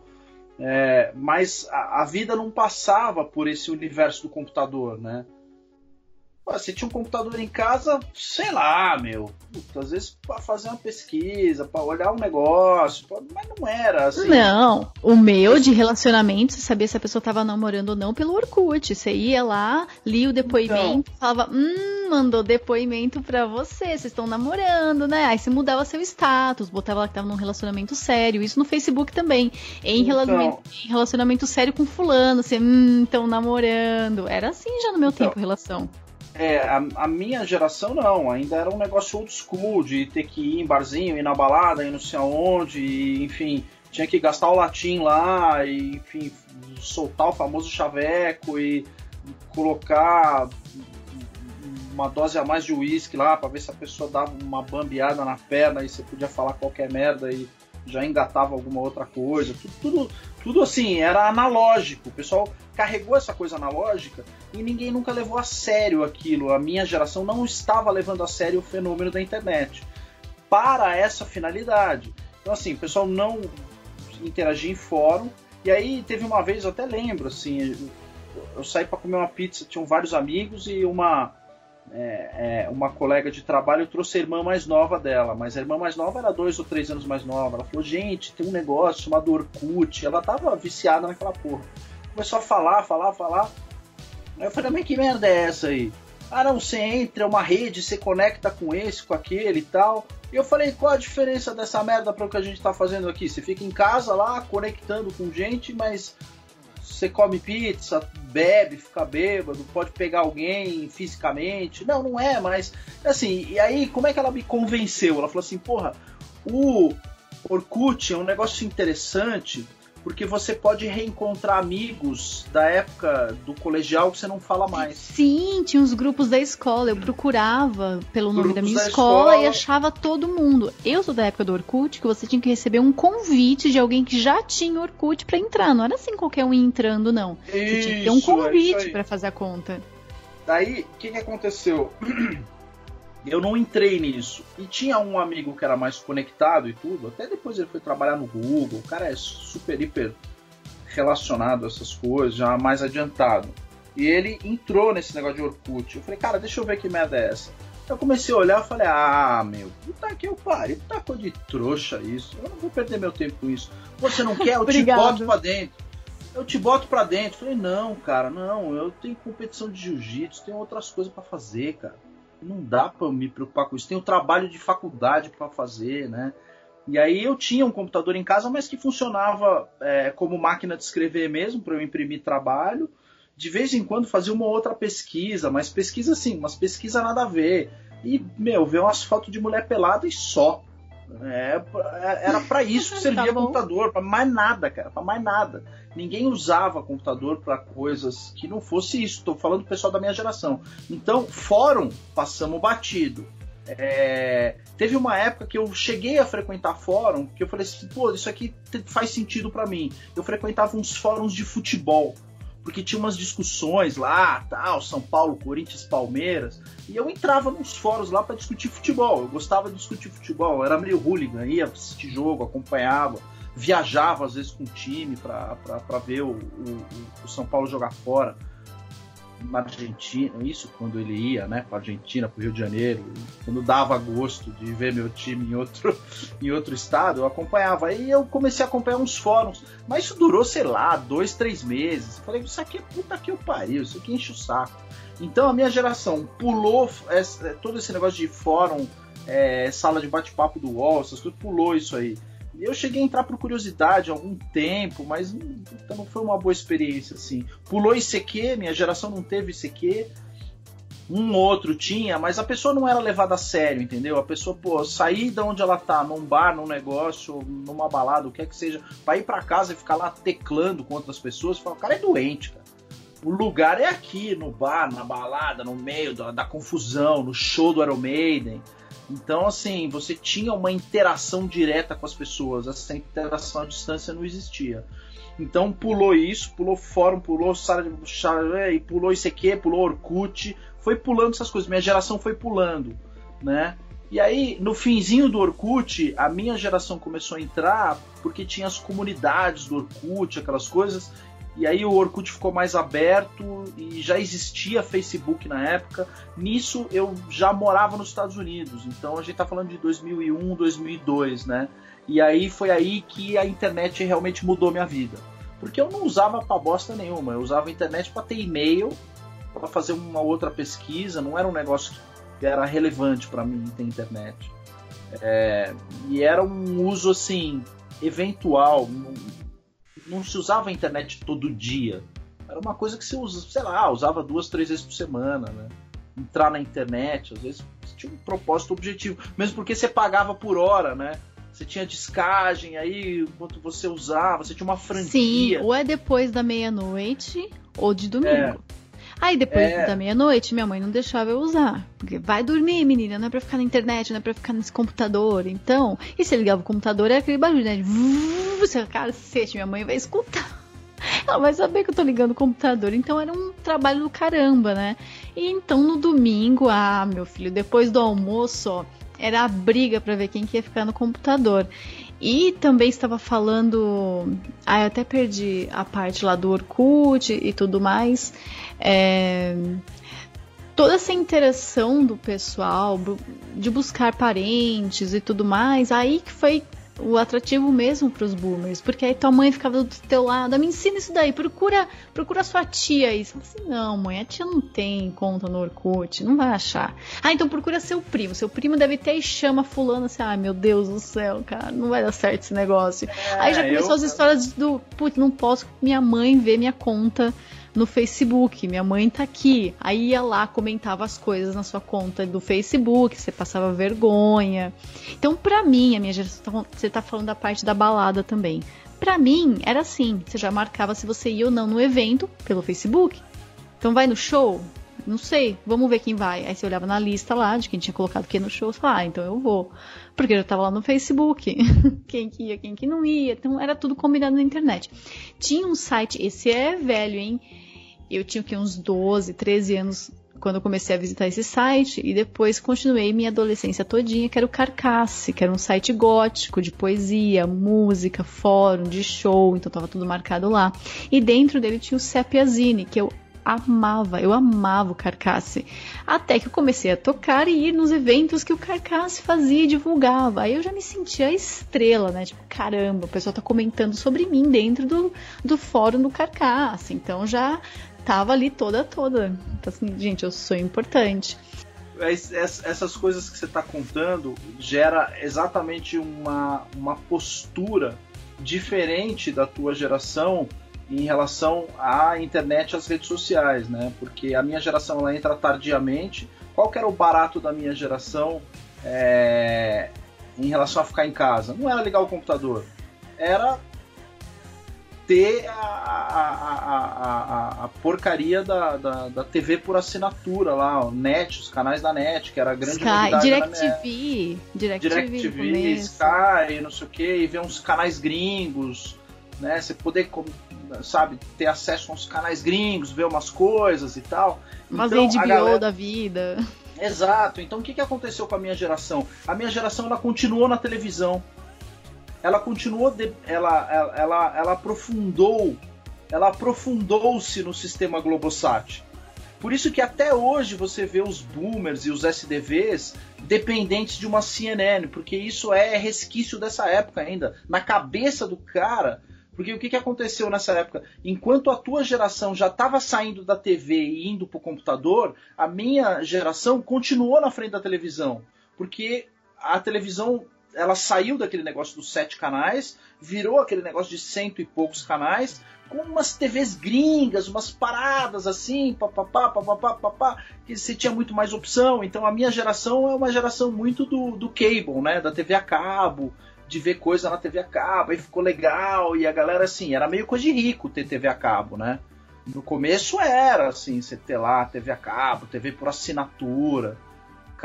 É, mas a, a, vida não passava por esse universo do computador, né? Você tinha um computador em casa, sei lá, meu. Puta, às vezes para fazer uma pesquisa, para olhar um negócio, mas não era assim. Não, o meu de relacionamento, você sabia se a pessoa tava namorando ou não pelo Orkut. Você ia lá, lia o depoimento, então, falava, hum, mandou depoimento para você, vocês estão namorando, né? Aí você mudava seu status, botava lá que tava num relacionamento sério. Isso no Facebook também. Em, então, relacionamento, em relacionamento sério com fulano, você, hum, estão namorando. Era assim já no meu então, tempo, relação. É, a, a, minha geração não, ainda era um negócio old school de ter que ir em barzinho, ir na balada, ir não sei aonde, e, enfim, tinha que gastar o latim lá, e, enfim, soltar o famoso chaveco e colocar uma dose a mais de uísque lá para ver se a pessoa dava uma bambeada na perna e você podia falar qualquer merda e já engatava alguma outra coisa. Tudo, tudo, tudo assim, era analógico. O pessoal carregou essa coisa analógica e ninguém nunca levou a sério aquilo. A minha geração não estava levando a sério o fenômeno da internet para essa finalidade. Então, assim, o pessoal não interagia em fórum. E aí teve uma vez, eu até lembro, assim, eu saí para comer uma pizza, tinham vários amigos e uma é, é, uma colega de trabalho trouxe a irmã mais nova dela, mas a irmã mais nova era dois ou três anos mais nova. Ela falou: gente, tem um negócio chamado Orkut. Ela tava viciada naquela porra. Começou a falar, falar, falar. Aí eu falei: mas que merda é essa aí? Ah, não, você entra, é uma rede, você conecta com esse, com aquele e tal. E eu falei: qual a diferença dessa merda para o que a gente tá fazendo aqui? Você fica em casa lá, conectando com gente, mas você come pizza, bebe, fica bêbado, pode pegar alguém fisicamente. Não, não é, mas assim, e aí como é que ela me convenceu? Ela falou assim, porra, o Orkut é um negócio interessante porque você pode reencontrar amigos da época do colegial que você não fala mais. Sim, tinha os grupos da escola. Eu procurava pelo nome grupos da minha da escola, escola, e achava todo mundo. Eu sou da época do Orkut, que você tinha que receber um convite de alguém que já tinha Orkut para entrar. Não era assim qualquer um entrando, não. Isso, você tinha que ter um é convite é para fazer a conta. Daí, o que, que aconteceu? Eu não entrei nisso. E tinha um amigo que era mais conectado e tudo. Até depois ele foi trabalhar no Google. O cara é super, hiper relacionado a essas coisas, já mais adiantado. E ele entrou nesse negócio de Orkut. Eu falei, cara, deixa eu ver que merda é essa. Eu comecei a olhar e falei, ah, meu, puta que eu pare, puta coisa de trouxa isso. Eu não vou perder meu tempo com isso. Você não quer? Eu te boto pra dentro. Eu te boto pra dentro. Eu falei, não, cara, não, eu tenho competição de jiu-jitsu, tenho outras coisas para fazer, cara não dá para me preocupar com isso. Tem o trabalho de faculdade para fazer, né? E aí eu tinha um computador em casa, mas que funcionava é, como máquina de escrever mesmo, para eu imprimir trabalho. De vez em quando fazia uma outra pesquisa, mas pesquisa assim, umas pesquisa nada a ver. E, meu, ver umas fotos de mulher pelada e só. É, é era para isso que servia tá computador, para mais nada, cara, para mais nada. Ninguém usava computador para coisas que não fosse isso. Estou falando do pessoal da minha geração. Então, fórum, passamos batido. É, teve uma época que eu cheguei a frequentar fórum, que eu falei assim, pô, isso aqui faz sentido para mim. Eu frequentava uns fóruns de futebol, porque tinha umas discussões lá, tal, São Paulo, Corinthians, Palmeiras, e eu entrava nos fóruns lá para discutir futebol. Eu gostava de discutir futebol, era meio hooligan, ia assistir jogo, acompanhava, viajava às vezes com o time para ver o, o, o São Paulo jogar fora na Argentina, isso quando ele ia, né, para Argentina, para o Rio de Janeiro, quando dava gosto de ver meu time em outro, em outro estado, eu acompanhava. Aí eu comecei a acompanhar uns fóruns, mas isso durou, sei lá, dois, três meses. Falei, isso aqui é puta que eu pariu, isso aqui enche o saco. Então a minha geração pulou todo esse negócio de fórum, é, sala de bate-papo do UOL, essas coisas, pulou isso aí. Eu cheguei a entrar por curiosidade há algum tempo, mas então não foi uma boa experiência assim. Pulou ICQ, minha geração não teve ICQ. Um outro tinha, mas a pessoa não era levada a sério, entendeu? A pessoa, pô, sair de onde ela tá, num bar, num negócio, numa balada, o que é que seja, pra ir pra casa e ficar lá teclando com outras pessoas, fala, o cara é doente, cara. O lugar é aqui, no bar, na balada, no meio da, da confusão, no show do Iron Maiden. Então, assim, você tinha uma interação direta com as pessoas, essa interação à distância não existia. Então pulou isso, pulou fórum, pulou sala de pulou ICQ, pulou Orkut, foi pulando essas coisas. Minha geração foi pulando, né? E aí, no finzinho do Orkut, a minha geração começou a entrar porque tinha as comunidades do Orkut, aquelas coisas, e aí o Orkut ficou mais aberto e já existia Facebook na época. Nisso eu já morava nos Estados Unidos, então a gente está falando de 2001, 2002, né? E aí foi aí que a internet realmente mudou minha vida. Porque eu não usava pra bosta nenhuma, eu usava a internet para ter e-mail, para fazer uma outra pesquisa, não era um negócio que era relevante para mim ter internet. É, e era um uso assim, eventual, não se usava a internet todo dia. Era uma coisa que se usa, sei lá, usava duas, três vezes por semana, né? Entrar na internet, às vezes tinha um propósito objetivo, mesmo porque você pagava por hora, né? Você tinha descagem aí, enquanto você usava, você tinha uma franquia. Sim, ou é depois da meia-noite ou de domingo. É. Aí depois é. da meia-noite, minha mãe não deixava eu usar. Porque vai dormir, menina, não é pra ficar na internet, não é pra ficar nesse computador. Então, e se ligava o computador, era aquele barulho, né? Você, cacete, minha mãe vai escutar. Ela vai saber que eu tô ligando o computador. Então era um trabalho do caramba, né? E então no domingo, ah, meu filho, depois do almoço, ó, era a briga para ver quem que ia ficar no computador. E também estava falando. Ah, eu até perdi a parte lá do Orkut e tudo mais. É, toda essa interação do pessoal, de buscar parentes e tudo mais, aí que foi o atrativo mesmo para os boomers, porque aí tua mãe ficava do teu lado, ah, me ensina isso daí, procura, procura sua tia aí. Você assim, não, mãe, a tia não tem conta no Orkut, não vai achar. Ah, então procura seu primo, seu primo deve ter e chama fulano assim, ai meu Deus do céu, cara, não vai dar certo esse negócio. É, aí já começou eu... as histórias do, putz, não posso minha mãe ver minha conta no Facebook, minha mãe tá aqui. Aí ia lá, comentava as coisas na sua conta do Facebook, você passava vergonha. Então, pra mim, a minha geração, você tá falando da parte da balada também. Pra mim, era assim: você já marcava se você ia ou não no evento pelo Facebook. Então, vai no show? Não sei, vamos ver quem vai. Aí você olhava na lista lá de quem tinha colocado quem no show, você falava, ah, então eu vou. Porque eu já tava lá no Facebook, quem que ia, quem que não ia. Então era tudo combinado na internet. Tinha um site, esse é velho, hein? Eu tinha que uns 12, 13 anos quando eu comecei a visitar esse site e depois continuei minha adolescência todinha, que era o Carcasse, que era um site gótico de poesia, música, fórum, de show, então tava tudo marcado lá. E dentro dele tinha o Sepiazine, que eu amava, eu amava o Carcasse. Até que eu comecei a tocar e ir nos eventos que o Carcasse fazia e divulgava. Aí eu já me sentia estrela, né? Tipo, caramba, o pessoal tá comentando sobre mim dentro do, do fórum do Carcasse. Então já tava ali toda, toda. Então, assim, gente, eu sou importante. essas coisas que você está contando gera exatamente uma, uma postura diferente da tua geração em relação à internet e às redes sociais, né? Porque a minha geração ela entra tardiamente. Qual que era o barato da minha geração é, em relação a ficar em casa? Não era ligar o computador, era ter a, a, a, a porcaria da, da, da, TV por assinatura lá, o NET, os canais da NET, que era a grande Sky, DirecTV, DirecTV, DirecTV Sky, não sei o que, e ver uns canais gringos, né? Você poder, sabe, ter acesso a uns canais gringos, ver umas coisas e tal. Fazer então, HBO galera... da vida. Exato. Então o que, que aconteceu com a minha geração? A minha geração ela continuou na televisão ela continuou, de, ela, ela, ela, ela aprofundou, ela aprofundou-se no sistema Globosat. Por isso que até hoje você vê os boomers e os SDVs dependentes de uma CNN, porque isso é resquício dessa época ainda, na cabeça do cara. Porque o que, que aconteceu nessa época? Enquanto a tua geração já estava saindo da TV e indo para o computador, a minha geração continuou na frente da televisão. Porque a televisão ela saiu daquele negócio dos sete canais, virou aquele negócio de cento e poucos canais, com umas TVs gringas, umas paradas assim, papapá, papapá, papapá, que você tinha muito mais opção. Então a minha geração é uma geração muito do, do cable, né? Da TV a cabo, de ver coisa na TV a cabo, aí ficou legal, e a galera assim, era meio coisa de rico ter TV a cabo, né? No começo era assim, você ter lá TV a cabo, TV por assinatura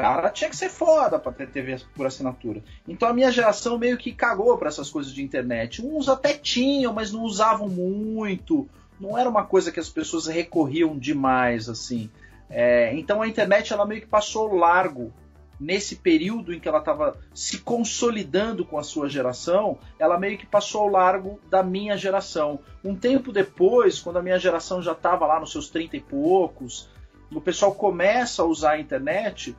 cara tinha que ser foda pra ter TV por assinatura. Então a minha geração meio que cagou para essas coisas de internet. Uns até tinham, mas não usavam muito. Não era uma coisa que as pessoas recorriam demais, assim. É, então a internet ela meio que passou largo nesse período em que ela estava se consolidando com a sua geração, ela meio que passou ao largo da minha geração. Um tempo depois, quando a minha geração já estava lá nos seus 30 e poucos, o pessoal começa a usar a internet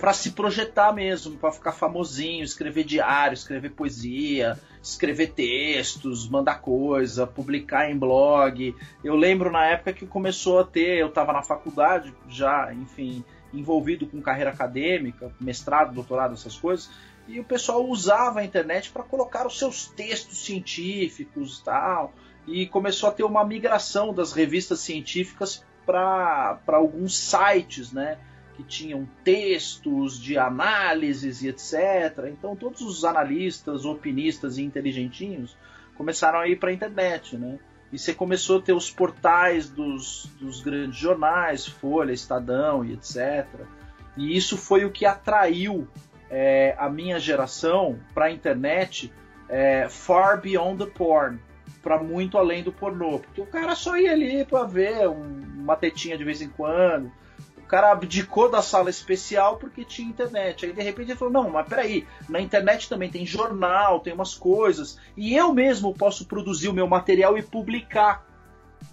para se projetar mesmo, para ficar famosinho, escrever diário, escrever poesia, escrever textos, mandar coisa, publicar em blog. Eu lembro na época que começou a ter, eu estava na faculdade já, enfim, envolvido com carreira acadêmica, mestrado, doutorado, essas coisas, e o pessoal usava a internet para colocar os seus textos científicos e tal, e começou a ter uma migração das revistas científicas para alguns sites, né? Que tinham textos de análises e etc. Então todos os analistas, opinistas e inteligentinhos começaram a ir para a internet, né? E você começou a ter os portais dos, dos grandes jornais, Folha, Estadão e etc. E isso foi o que atraiu é, a minha geração para a internet é, far beyond the porn, para muito além do pornô, porque o cara só ia ali para ver um, uma tetinha de vez em quando, cara abdicou da sala especial porque tinha internet. Aí de repente ele falou: não, mas peraí, na internet também tem jornal, tem umas coisas, e eu mesmo posso produzir o meu material e publicar,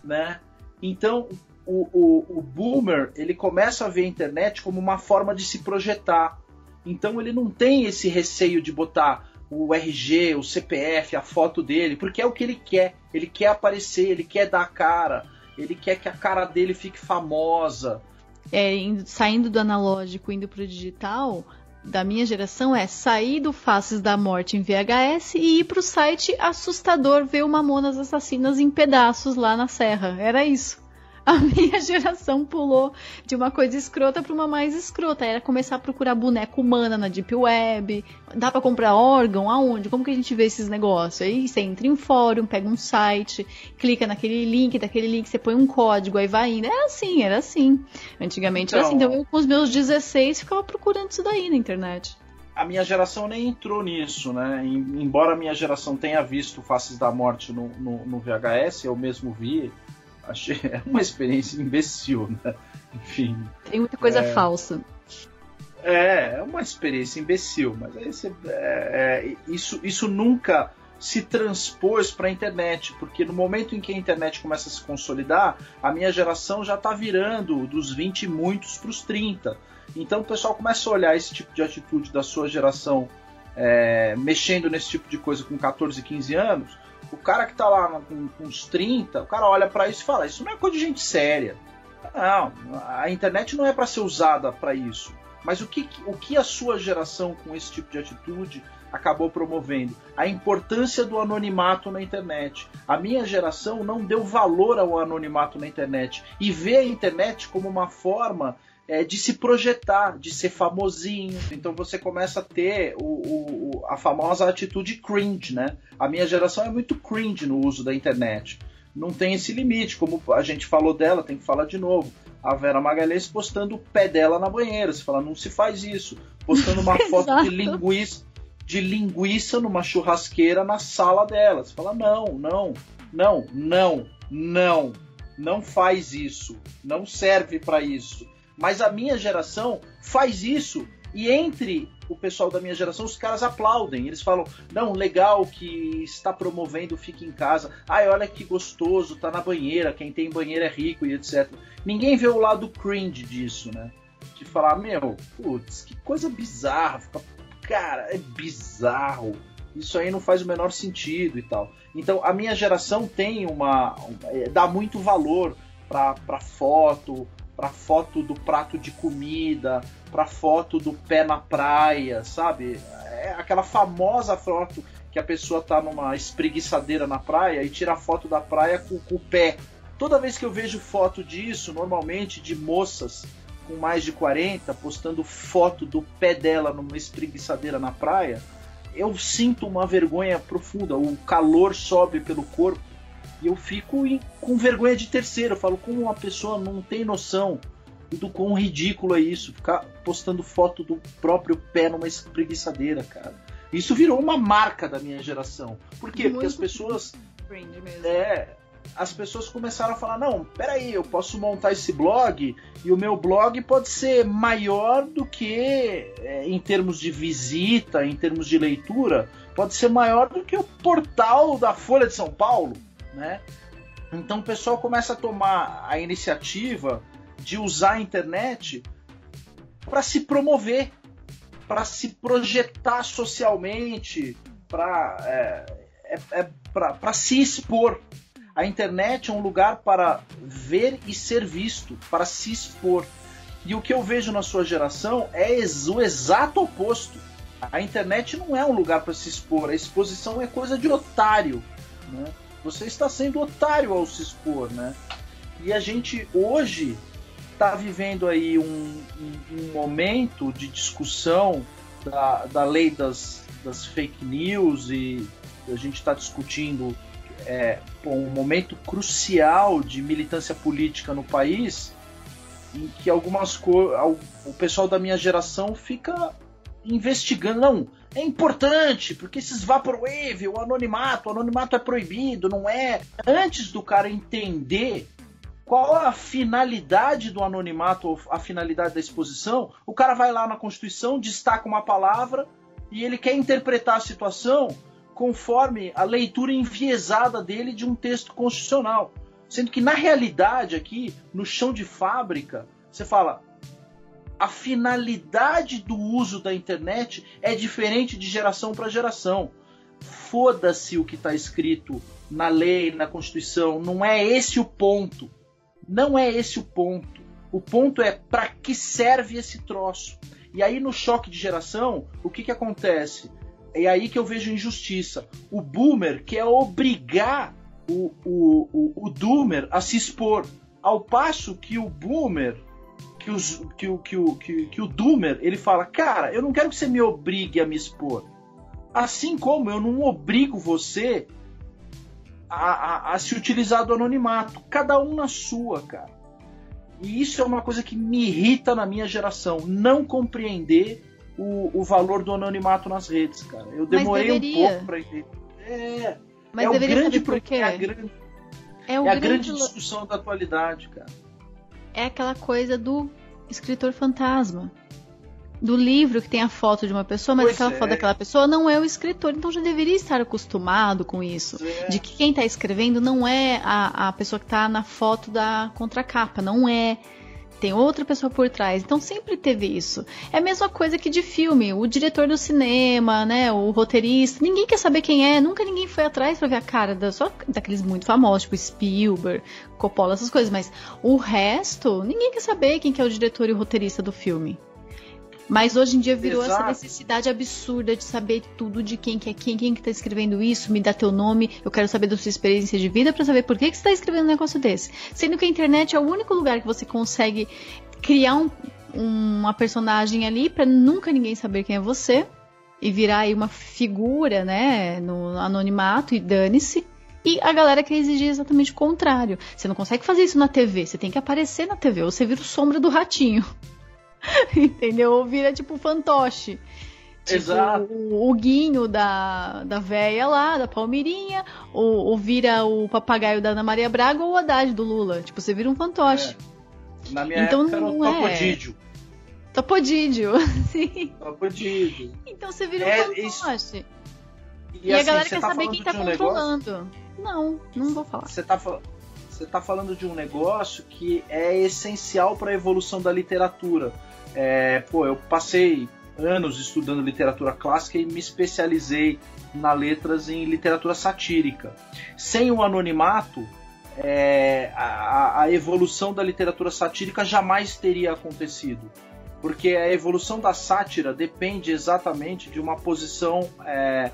né? Então o, o, o boomer ele começa a ver a internet como uma forma de se projetar. Então ele não tem esse receio de botar o RG, o CPF, a foto dele, porque é o que ele quer. Ele quer aparecer, ele quer dar a cara, ele quer que a cara dele fique famosa é, indo, saindo do analógico, indo pro digital, da minha geração é sair do Faces da Morte em VHS e ir pro site assustador ver o Mamonas Assassinas em pedaços lá na Serra. Era isso a minha geração pulou de uma coisa escrota para uma mais escrota. Era começar a procurar boneco humana na Deep Web. Dá para comprar órgão? Aonde? Como que a gente vê esses negócios? Aí você entra em fórum, pega um site, clica naquele link, daquele link você põe um código, aí vai indo. Era assim, era assim. Antigamente então, era assim. Então eu com os meus 16 ficava procurando isso daí na internet a minha geração nem entrou nisso, né? Embora a minha geração tenha visto Faces da Morte no, no, no VHS, eu mesmo vi, achei é uma experiência imbecil, né? Enfim. Tem muita coisa é, falsa. É, é uma experiência imbecil, mas você, é, é, isso, isso nunca se transpôs para a internet, porque no momento em que a internet começa a se consolidar, a minha geração já está virando dos 20 e muitos para os 30. Então o pessoal começa a olhar esse tipo de atitude da sua geração é, mexendo nesse tipo de coisa com 14, 15 anos o cara que tá lá com, com uns 30, o cara olha para isso e fala: Isso não é coisa de gente séria. Não, a internet não é para ser usada para isso. Mas o que, o que a sua geração, com esse tipo de atitude, acabou promovendo? A importância do anonimato na internet. A minha geração não deu valor ao anonimato na internet e vê a internet como uma forma é, de se projetar, de ser famosinho. Então você começa a ter o, o, a famosa atitude cringe, né? A minha geração é muito cringe no uso da internet. Não tem esse limite, como a gente falou dela, tem que falar de novo. A Vera Magalhães postando o pé dela na banheira. Você fala, não se faz isso. Postando uma foto de linguiça, de linguiça numa churrasqueira na sala dela. Você fala, não, não, não, não, não. Não faz isso. Não serve para isso. Mas a minha geração faz isso e entre o pessoal da minha geração, os caras aplaudem. Eles falam: não, legal que está promovendo Fique em Casa. Ai, olha que gostoso, tá na banheira. Quem tem banheira é rico e etc. Ninguém vê o lado cringe disso, né? De falar: meu, putz, que coisa bizarra. Cara, é bizarro. Isso aí não faz o menor sentido e tal. Então a minha geração tem uma. É, dá muito valor para foto, para foto do prato de comida, para foto do pé na praia, sabe? É aquela famosa foto que a pessoa tá numa espreguiçadeira na praia e tira a foto da praia com, com o pé. Toda vez que eu vejo foto disso, normalmente de moças com mais de 40 postando foto do pé dela numa espreguiçadeira na praia, eu sinto uma vergonha profunda. O calor sobe pelo corpo e eu fico com vergonha de terceiro. Eu falo, como uma pessoa não tem noção do quão ridículo é isso, ficar postando foto do próprio pé numa espreguiçadeira, cara. Isso virou uma marca da minha geração. Por quê? Muito Porque as pessoas. É, as pessoas começaram a falar: não, peraí, eu posso montar esse blog e o meu blog pode ser maior do que, é, em termos de visita, em termos de leitura, pode ser maior do que o portal da Folha de São Paulo né? Então o pessoal começa a tomar a iniciativa de usar a internet para se promover, para se projetar socialmente, para é, é, é para se expor. A internet é um lugar para ver e ser visto, para se expor. E o que eu vejo na sua geração é o exato oposto. A internet não é um lugar para se expor, a exposição é coisa de otário. Né? Você está sendo otário ao se expor, né? E a gente hoje está vivendo aí um, um, um, momento de discussão da, da lei das, das fake news e a gente está discutindo é, um momento crucial de militância política no país em que algumas o pessoal da minha geração fica investigando não é importante, porque esses Vaporwave, o anonimato, o anonimato é proibido, não é? Antes do cara entender qual a finalidade do anonimato, a finalidade da exposição, o cara vai lá na Constituição, destaca uma palavra e ele quer interpretar a situação conforme a leitura enviesada dele de um texto constitucional. Sendo que na realidade aqui, no chão de fábrica, você fala, a finalidade do uso da internet é diferente de geração para geração. Foda-se o que está escrito na lei, na Constituição, não é esse o ponto. Não é esse o ponto. O ponto é para que serve esse troço. E aí no choque de geração, o que, que acontece? É aí que eu vejo injustiça. O boomer quer obrigar o, o, o, o doomer a se expor. Ao passo que o boomer que, os, que, o, que, o, que, que o Doomer ele fala: Cara, eu não quero que você me obrigue a me expor. Assim como eu não obrigo você a, a, a se utilizar do anonimato. Cada um na sua, cara. E isso é uma coisa que me irrita na minha geração. Não compreender o, o valor do anonimato nas redes, cara. Eu demorei um pouco pra entender. É, Mas é o grande quê? É a grande, é, é a grande discussão da atualidade, cara é aquela coisa do escritor fantasma. Do livro que tem a foto de uma pessoa, mas pois aquela é. foto daquela pessoa não é o escritor. Então já deveria estar acostumado com isso. É. De que quem está escrevendo não é a, a pessoa que está na foto da contracapa. Não é tem outra pessoa por trás. Então sempre teve isso. É a mesma coisa que de filme, o diretor do cinema, né, o roteirista, ninguém quer saber quem é, nunca ninguém foi atrás para ver a cara da, só daqueles muito famosos, tipo Spielberg, Coppola, essas coisas, mas o resto, ninguém quer saber quem que é o diretor e o roteirista do filme. Mas hoje em dia virou Exato. essa necessidade absurda de saber tudo de quem que é quem, quem que tá escrevendo isso, me dá teu nome, eu quero saber da sua experiência de vida para saber por que, que você tá escrevendo um negócio desse. Sendo que a internet é o único lugar que você consegue criar um, uma personagem ali para nunca ninguém saber quem é você e virar aí uma figura, né, no anonimato e dane-se. E a galera quer exigir exatamente o contrário. Você não consegue fazer isso na TV, você tem que aparecer na TV, ou você vira o sombra do ratinho. Entendeu? Ou vira tipo fantoche. Tipo, Exato. O, o, guinho da, da véia lá, da Palmeirinha, ou, ou, vira o papagaio da Ana Maria Braga ou o Haddad do Lula. Tipo, você vira um fantoche. É. Na minha então, época era o Topodídio. É. Topodídio, sim. Topodídio. Então você vira um é, fantoche. Isso... E, e assim, a galera quer tá saber quem tá um controlando. Negócio? Não, não vou falar. Você tá, você tá falando de um negócio que é essencial para a evolução da literatura. É, pô, eu passei anos estudando literatura clássica e me especializei na letras em literatura satírica. Sem o anonimato, é, a, a, evolução da literatura satírica jamais teria acontecido. Porque a evolução da sátira depende exatamente de uma posição é,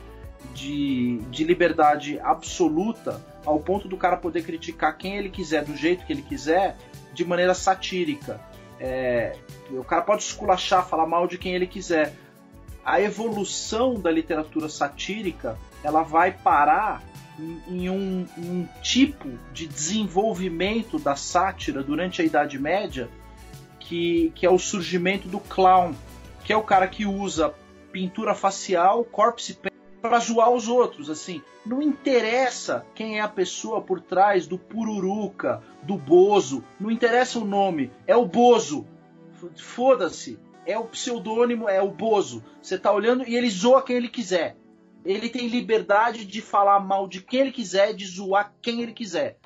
de, de liberdade absoluta, ao ponto do cara poder criticar quem ele quiser, do jeito que ele quiser, de maneira satírica. É, o cara pode esculachar, falar mal de quem ele quiser. A evolução da literatura satírica ela vai parar em, em um, um tipo de desenvolvimento da sátira durante a Idade Média que, que é o surgimento do clown, que é o cara que usa pintura facial, corpse paint para zoar os outros, assim. Não interessa quem é a pessoa por trás do pururuca, do bozo, não interessa o nome, é o bozo. Foda-se, é o pseudônimo, é o bozo. Você tá olhando e ele zoa quem ele quiser. Ele tem liberdade de falar mal de quem ele quiser, de zoar quem ele quiser.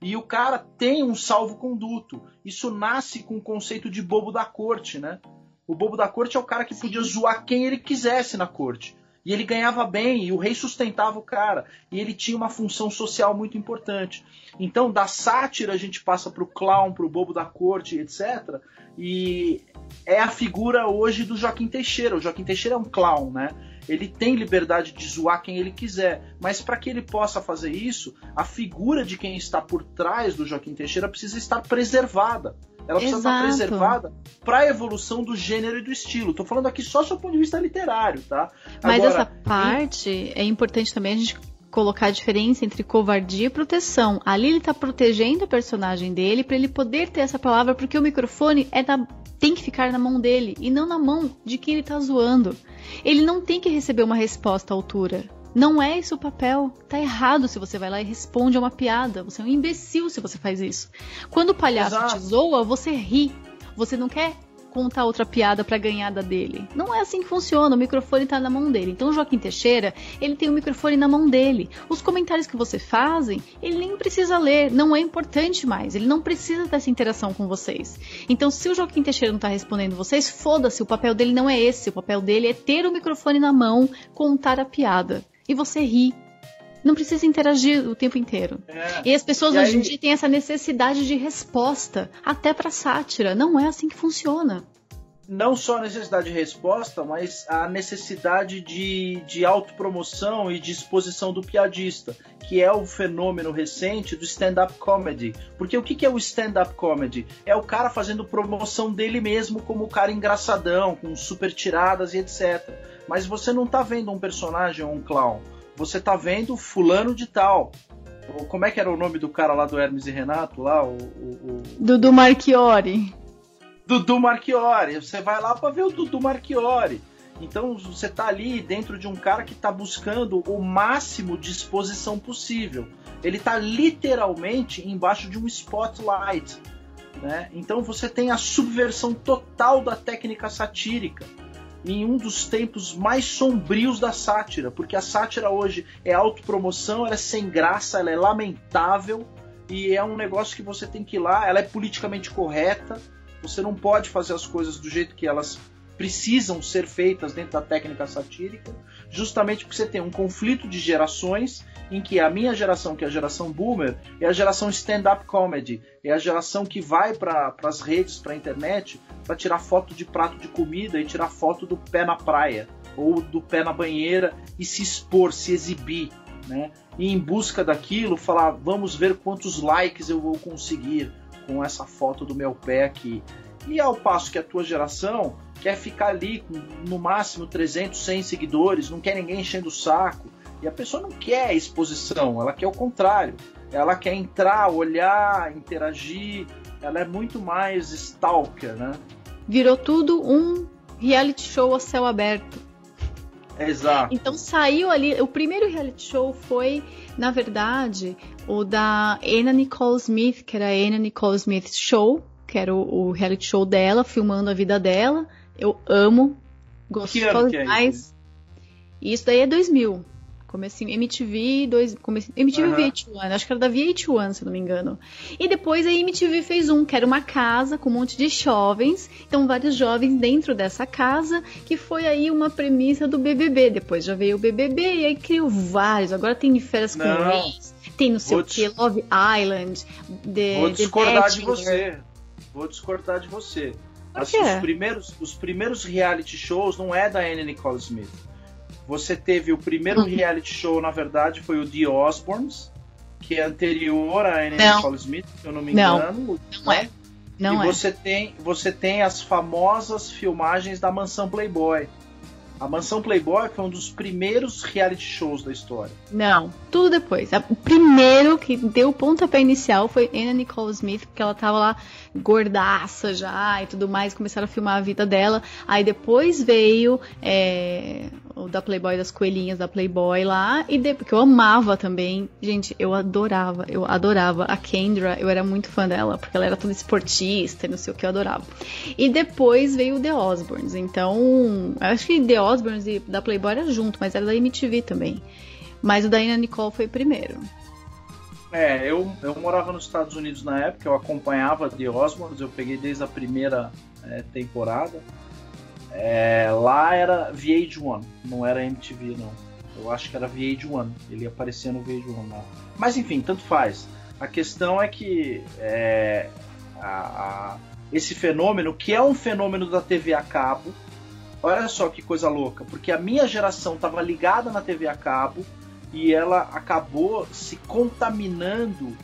E o cara tem um salvo-conduto. Isso nasce com o conceito de bobo da corte, né? O bobo da corte é o cara que podia zoar quem ele quisesse na corte. E ele ganhava bem, e o rei sustentava o cara. E ele tinha uma função social muito importante. Então, da sátira, a gente passa para o clown, para o bobo da corte, etc. E é a figura hoje do Joaquim Teixeira. O Joaquim Teixeira é um clown, né? Ele tem liberdade de zoar quem ele quiser, mas para que ele possa fazer isso, a figura de quem está por trás do Joaquim Teixeira precisa estar preservada. Ela precisa Exato. estar preservada para a evolução do gênero e do estilo. Estou falando aqui só do ponto de vista literário, tá? Mas Agora, essa parte em... é importante também a gente colocar a diferença entre covardia e proteção. Ali ele está protegendo o personagem dele para ele poder ter essa palavra, porque o microfone é da, tem que ficar na mão dele e não na mão de quem ele está zoando. Ele não tem que receber uma resposta à altura. Não é esse o papel. Tá errado se você vai lá e responde a uma piada. Você é um imbecil se você faz isso. Quando o palhaço Exato. te zoa, você ri. Você não quer contar outra piada para ganhar da dele. Não é assim que funciona, o microfone tá na mão dele. Então o Joaquim Teixeira, ele tem o microfone na mão dele. Os comentários que você fazem, ele nem precisa ler, não é importante mais. Ele não precisa dessa interação com vocês. Então se o Joaquim Teixeira não tá respondendo vocês, foda-se, o papel dele não é esse. O papel dele é ter o microfone na mão, contar a piada e você ri. Não precisa interagir o tempo inteiro. É. E as pessoas e hoje aí... em dia têm essa necessidade de resposta, até para sátira. Não é assim que funciona não só a necessidade de resposta, mas a necessidade de, de autopromoção e de exposição do piadista, que é o fenômeno recente do stand-up comedy. Porque o que, que é o stand-up comedy? É o cara fazendo promoção dele mesmo como o cara engraçadão, com super tiradas e etc. Mas você não tá vendo um personagem ou um clown. Você tá vendo fulano de tal. Como é que era o nome do cara lá do Hermes e Renato? lá? O, o, o... Dudu Marchiori. Dudu Marchiori. Você vai lá para ver o Dudu Marchiori. Então você tá ali dentro de um cara que tá buscando o máximo de exposição possível. Ele tá literalmente embaixo de um spotlight. Né? Então você tem a subversão total da técnica satírica em um dos tempos mais sombrios da sátira, porque a sátira hoje é autopromoção, ela é sem graça, ela é lamentável e é um negócio que você tem que ir lá, ela é politicamente correta, você não pode fazer as coisas do jeito que elas precisam ser feitas dentro da técnica satírica, justamente porque você tem um conflito de gerações em que a minha geração, que é a geração boomer, é a geração stand-up comedy, é a geração que vai para as redes, para a internet, para tirar foto de prato de comida e tirar foto do pé na praia ou do pé na banheira e se expor, se exibir, né? E em busca daquilo, falar, vamos ver quantos likes eu vou conseguir com essa foto do meu pé aqui. E ao passo que a tua geração quer ficar ali com no máximo 300, 100 seguidores, não quer ninguém enchendo o saco. E a pessoa não quer exposição, ela quer o contrário. Ela quer entrar, olhar, interagir. Ela é muito mais stalker, né? Virou tudo um reality show a céu aberto. Exato. Então saiu ali. O primeiro reality show foi, na verdade, o da Anna Nicole Smith, que era a Anna Nicole Smith Show, que era o, o reality show dela, filmando a vida dela. Eu amo. Gosto que ano que é mais. isso? Isso daí é 2000. Comecinho, MTV, dois, come, MTV Aham. VH1, acho que era da VH1, se não me engano. E depois a MTV fez um, que era uma casa com um monte de jovens, então vários jovens dentro dessa casa, que foi aí uma premissa do BBB. Depois já veio o BBB e aí criou vários. Agora tem de férias com ex, tem não sei Vou o que, Love Island, The, Vou The discordar de Bachelor. você. Vou discordar de você. Assim, os, primeiros, os primeiros reality shows não é da Anne Nicole Smith. Você teve o primeiro Uhum. reality show, na verdade, foi o The Osbournes, que é anterior à Anne Não. Nicole Smith, se eu não me Não. engano. Não é. Não e é. você tem você tem as famosas filmagens da Mansão Playboy. A Mansão Playboy foi um dos primeiros reality shows da história. Não, tudo depois. O primeiro que deu o pontapé inicial foi Anna Nicole Smith, porque ela tava lá gordaça já e tudo mais, começaram a filmar a vida dela. Aí depois veio é, o da Playboy, das coelhinhas da Playboy lá, e de, eu amava também. Gente, eu adorava, eu adorava. A Kendra, eu era muito fã dela, porque ela era toda esportista e não sei o que, eu adorava. E depois veio o The Osbournes. Então, eu acho que The Osbournes e da Playboy era junto, mas era da MTV também. Mas o da Anna Nicole foi primeiro. É, eu, eu morava nos Estados Unidos na época, eu acompanhava The Osbournes, eu peguei desde a primeira é, temporada. É, lá era VH1, não era MTV não. Eu acho que era VH1, ele aparecia no VH1 lá. Mas enfim, tanto faz. A questão é que é, a- a- esse fenômeno, que é um fenômeno da TV a cabo, olha só que coisa louca, porque a minha geração estava ligada na TV a cabo e ela acabou se contaminando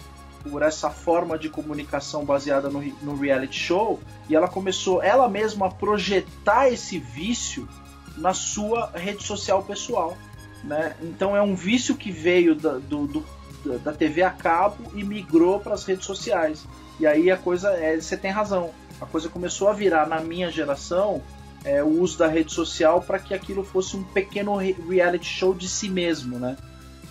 por essa forma de comunicação baseada no, no reality show e ela começou ela mesma a projetar esse vício na sua rede social pessoal. Né? Então é um vício que veio da, do, do- da- TV a cabo e migrou para as redes sociais. E aí a coisa é, você tem razão. A coisa começou a virar na minha geração é, o uso da rede social para que aquilo fosse um pequeno re- reality show de si mesmo, né?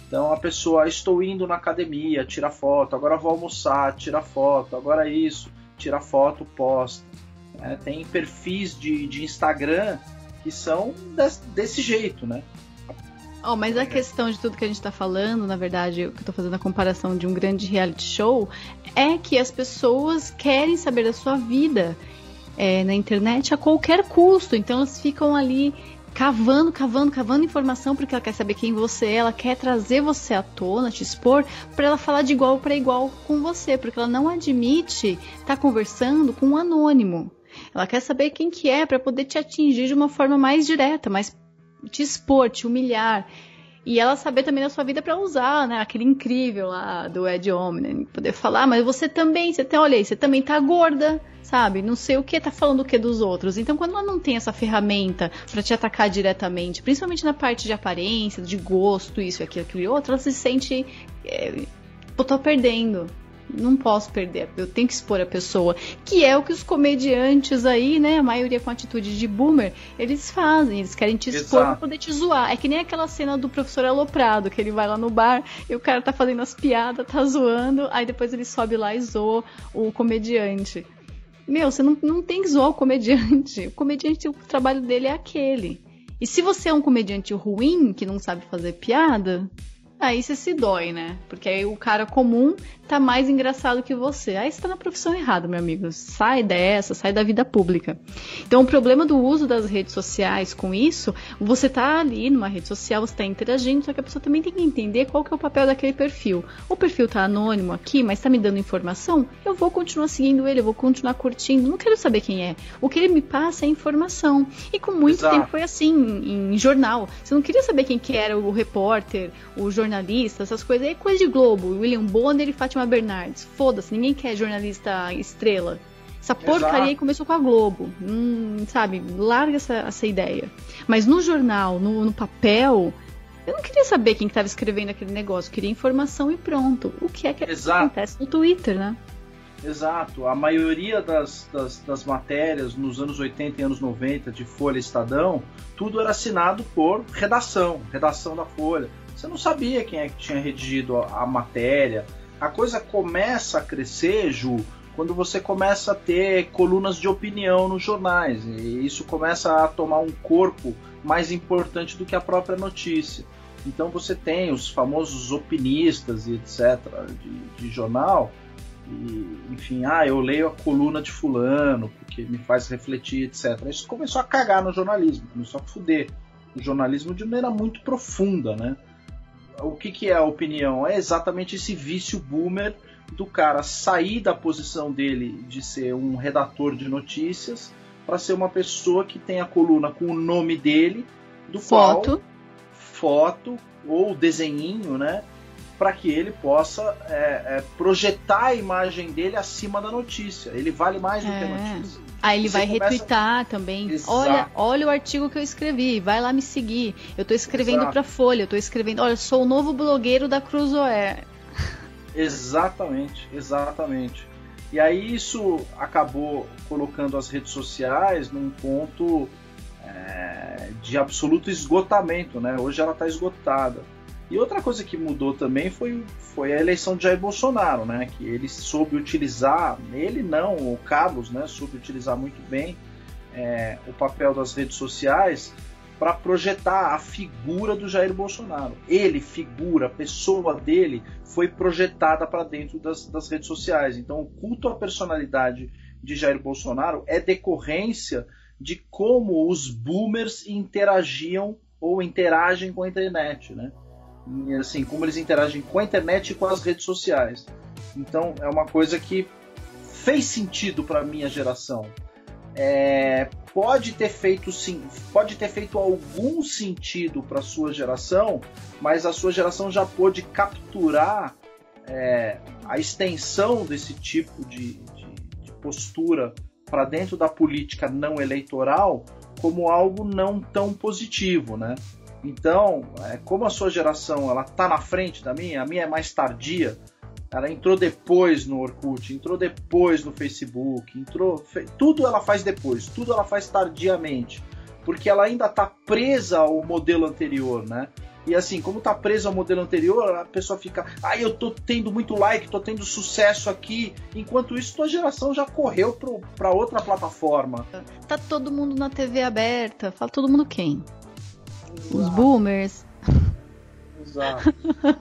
Então a pessoa, estou indo na academia, tira foto, agora vou almoçar, tira foto, agora isso, tira foto, posta. né? tem perfis de, de Instagram que são des- desse jeito, né? Oh, mas a questão de tudo que a gente tá falando, na verdade, eu tô fazendo a comparação de um grande reality show, é que as pessoas querem saber da sua vida é, na internet a qualquer custo. Então elas ficam ali cavando, cavando, cavando informação porque ela quer saber quem você é, ela quer trazer você à tona, te expor, para ela falar de igual para igual com você, porque ela não admite estar conversando com um anônimo. Ela quer saber quem que é para poder te atingir de uma forma mais direta, mais te expor, te humilhar. E ela saber também da sua vida para usar, né? Aquele incrível lá do Ed Omni, poder falar, mas você também, você tem, olha aí, você também tá gorda, sabe? Não sei o que, tá falando o que dos outros. Então, quando ela não tem essa ferramenta para te atacar diretamente, principalmente na parte de aparência, de gosto, isso, aquilo, aquilo e outro, ela se sente. É, tô perdendo. Não posso perder, eu tenho que expor a pessoa. Que é o que os comediantes aí, né? A maioria com atitude de boomer, eles fazem. Eles querem te expor Exato. pra poder te zoar. É que nem aquela cena do professor Aloprado, que ele vai lá no bar e o cara tá fazendo as piadas, tá zoando, aí depois ele sobe lá e zoa o comediante. Meu, você não, não tem que zoar o comediante. O comediante, o trabalho dele é aquele. E se você é um comediante ruim, que não sabe fazer piada, Aí você se dói, né? Porque aí o cara comum tá mais engraçado que você. Aí você tá na profissão errada, meu amigo. Sai dessa, sai da vida pública. Então, o problema do uso das redes sociais com isso, você tá ali numa rede social, você tá interagindo, só que a pessoa também tem que entender qual que é o papel daquele perfil. O perfil tá anônimo aqui, mas tá me dando informação, eu vou continuar seguindo ele, eu vou continuar curtindo, não quero saber quem é. O que ele me passa é informação. E com muito Exato. tempo foi assim, em, em, jornal. Você não queria saber quem que era o repórter, o jornalista, essas coisas. É coisa de Globo. William Bonner e Fátima Fátima Bernardes. Foda-se, ninguém quer jornalista estrela. Essa porcaria aí começou com a Globo. Hum, sabe, larga essa, essa ideia. Mas no jornal, no, no papel, eu não queria saber quem estava escrevendo aquele negócio, eu queria informação e pronto. O que é que Exato. acontece no Twitter, né? Exato. A maioria das, das, das, matérias nos anos 80 e anos 90 de Folha Estadão, tudo era assinado por redação, redação da Folha. Você não sabia quem é que tinha redigido a, a matéria, a coisa começa a crescer, Ju, quando você começa a ter colunas de opinião nos jornais. E isso começa a tomar um corpo mais importante do que a própria notícia. Então você tem os famosos opinistas e etc. de, de jornal. E, enfim, ah, eu leio a coluna de fulano porque me faz refletir, etc. Isso começou a cagar no jornalismo, começou a fuder o jornalismo de maneira muito profunda, né? O que, que é a opinião? É exatamente esse vício boomer do cara sair da posição dele de ser um redator de notícias para ser uma pessoa que tem a coluna com o nome dele, do foto. qual foto ou desenhinho, né? Para que ele possa é, é, projetar a imagem dele acima da notícia. Ele vale mais do é. que a é. notícia. Aí ele vai começa... retweetar também. Exato. Olha, olha o artigo que eu escrevi, vai lá me seguir. Eu tô escrevendo para Folha, eu tô escrevendo, olha, sou o novo blogueiro da Cruzoé. Exatamente, exatamente. E aí isso acabou colocando as redes sociais num ponto é, de absoluto esgotamento, né? Hoje ela está esgotada. E outra coisa que mudou também foi, foi a eleição de Jair Bolsonaro, né? Que ele soube utilizar, ele não, o Carlos, né? Soube utilizar muito bem é, o papel das redes sociais para projetar a figura do Jair Bolsonaro. Ele, figura, pessoa dele, foi projetada para dentro das, das redes sociais. Então, o culto à personalidade de Jair Bolsonaro é decorrência de como os boomers interagiam ou interagem com a internet, né? Assim, como eles interagem com a internet e com as redes sociais. Então é uma coisa que fez sentido para minha geração. É, pode ter feito sim, pode ter feito algum sentido para sua geração, mas a sua geração já pôde capturar é, a extensão desse tipo de, de, de postura para dentro da política não eleitoral como algo não tão positivo, né? Então, é, como a sua geração ela tá na frente da minha, a minha é mais tardia. Ela entrou depois no Orkut, entrou depois no Facebook, entrou, tudo ela faz depois, tudo ela faz tardiamente, porque ela ainda está presa ao modelo anterior, né? E assim, como tá presa ao modelo anterior, a pessoa fica, ah, eu tô tendo muito like, tô tendo sucesso aqui. Enquanto isso, tua geração já correu para outra plataforma. Tá todo mundo na TV aberta. Fala todo mundo quem? Os boomers. Exato.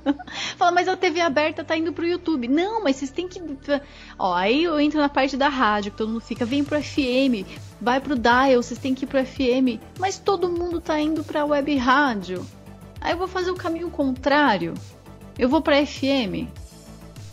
Fala, mas a TV aberta tá indo pro YouTube. Não, mas vocês têm que. Ó, aí eu entro na parte da rádio, que todo mundo fica, vem pro FM, vai pro dial, vocês têm que ir pro FM. Mas todo mundo tá indo pra web rádio. Aí eu vou fazer o caminho contrário. Eu vou pra FM.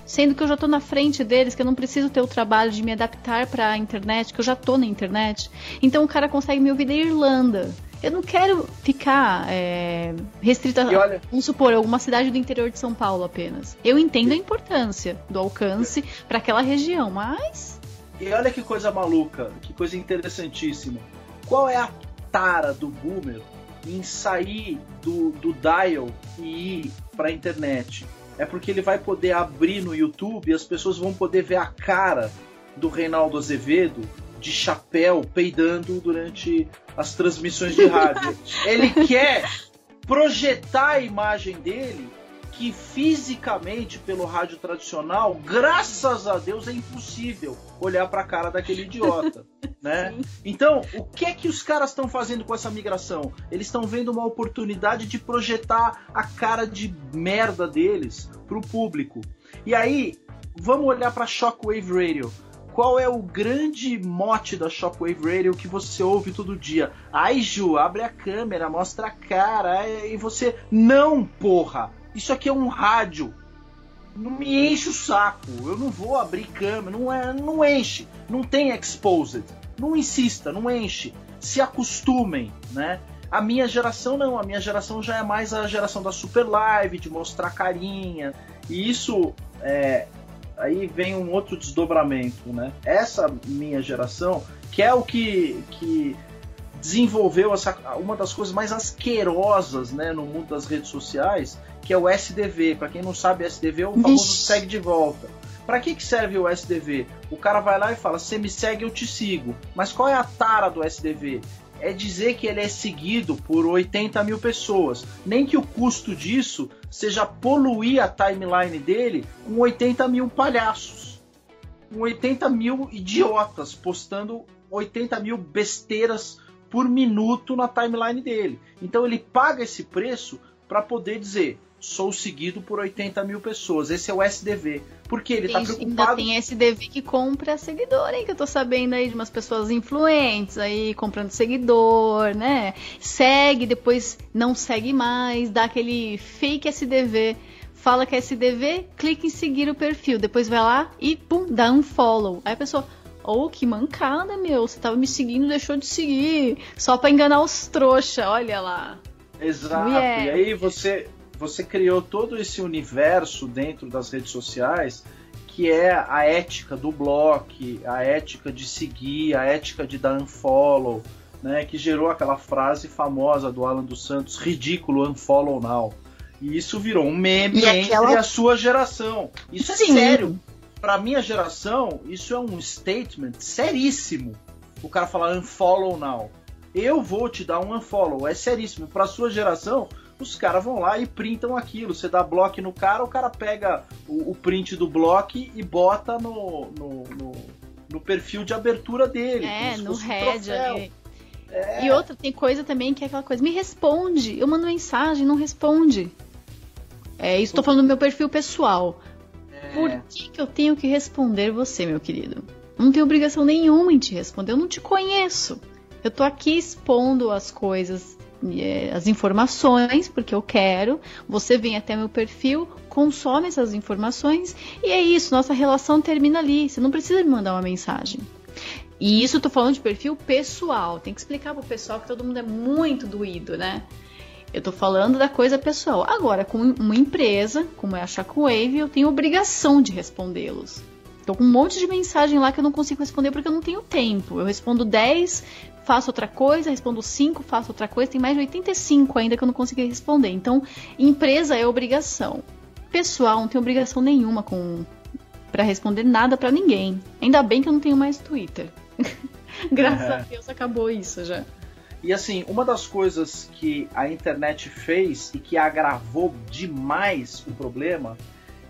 Sendo que eu já tô na frente deles, que eu não preciso ter o trabalho de me adaptar pra internet, que eu já tô na internet. Então o cara consegue me ouvir da Irlanda. Eu não quero ficar é, restrita, olha... vamos supor, alguma cidade do interior de São Paulo apenas. Eu entendo a importância do alcance para aquela região, mas. E olha que coisa maluca, que coisa interessantíssima. Qual é a tara do boomer em sair do, do dial e ir para a internet? É porque ele vai poder abrir no YouTube e as pessoas vão poder ver a cara do Reinaldo Azevedo de chapéu peidando durante as transmissões de rádio. Ele quer projetar a imagem dele que fisicamente pelo rádio tradicional, graças a Deus, é impossível olhar para a cara daquele idiota, né? Então, o que é que os caras estão fazendo com essa migração? Eles estão vendo uma oportunidade de projetar a cara de merda deles para o público. E aí, vamos olhar para Shockwave Radio. Qual é o grande mote da Shockwave Radio que você ouve todo dia? Ai, Ju, abre a câmera, mostra a cara, e você. Não, porra! Isso aqui é um rádio. Não me enche o saco. Eu não vou abrir câmera. Não, é, não enche. Não tem exposed. Não insista, não enche. Se acostumem, né? A minha geração não. A minha geração já é mais a geração da super live, de mostrar carinha. E isso é, aí vem um outro desdobramento, né? Essa minha geração, que é o que, que desenvolveu essa, uma das coisas mais asquerosas né, no mundo das redes sociais, que é o SDV. Para quem não sabe, SDV é o famoso segue de volta. Para que, que serve o SDV? O cara vai lá e fala: você me segue, eu te sigo. Mas qual é a tara do SDV? É dizer que ele é seguido por 80 mil pessoas. Nem que o custo disso seja poluir a timeline dele com 80 mil palhaços. Com 80 mil idiotas postando 80 mil besteiras por minuto na timeline dele. Então ele paga esse preço para poder dizer sou seguido por 80 mil pessoas. Esse é o SDV. Porque ele tá tem, tá preocupado. Ainda tem SDV que compra seguidor, hein? Que eu tô sabendo aí de umas pessoas influentes aí comprando seguidor, né? Segue, depois não segue mais, dá aquele fake SDV. Fala que é SDV, clica em seguir o perfil. Depois vai lá e pum, dá um follow. Aí a pessoa, Oh, que mancada, meu. Você tava me seguindo, deixou de seguir. Só pra enganar os trouxa, olha lá. Exato. Yeah. E aí você, você criou todo esse universo dentro das redes sociais que é a ética do bloco, a ética de seguir, a ética de dar unfollow, né? Que gerou aquela frase famosa do Alan dos Santos, ridículo unfollow now. E isso virou um meme e entre aquela... a sua geração. Isso é Sim. sério pra minha geração, isso é um statement seríssimo. O cara falar unfollow now. Eu vou te dar um unfollow, é seríssimo. Pra sua geração, os caras vão lá e printam aquilo. Você dá bloco no cara, o cara pega o, o print do bloco e bota no, no, no, no, perfil de abertura dele. É, no head ali. É. E outra, tem coisa também que é aquela coisa, me responde. Eu mando mensagem, não responde. É, isso tô falando do meu perfil pessoal. Por é. que, que eu tenho que responder você, meu querido? Não tenho obrigação nenhuma em te responder, eu não te conheço. Eu tô aqui expondo as coisas, as informações, porque eu quero. Você vem até meu perfil, consome essas informações e é isso, nossa relação termina ali. Você não precisa me mandar uma mensagem. E isso eu tô falando de perfil pessoal. Tem que explicar pro pessoal que todo mundo é muito doído, né? Eu tô falando da coisa pessoal. Agora, com uma empresa, como é a Shockwave, eu tenho obrigação de respondê-los. Tô com um monte de mensagem lá que eu não consigo responder porque eu não tenho tempo. Eu respondo 10, faço outra coisa, respondo 5, faço outra coisa. Tem mais de 85 ainda que eu não consegui responder. Então, empresa é obrigação. Pessoal, não tenho obrigação nenhuma com para responder nada para ninguém. Ainda bem que eu não tenho mais Twitter. Graças a Deus acabou isso já. E assim, uma das coisas que a internet fez e que agravou demais o problema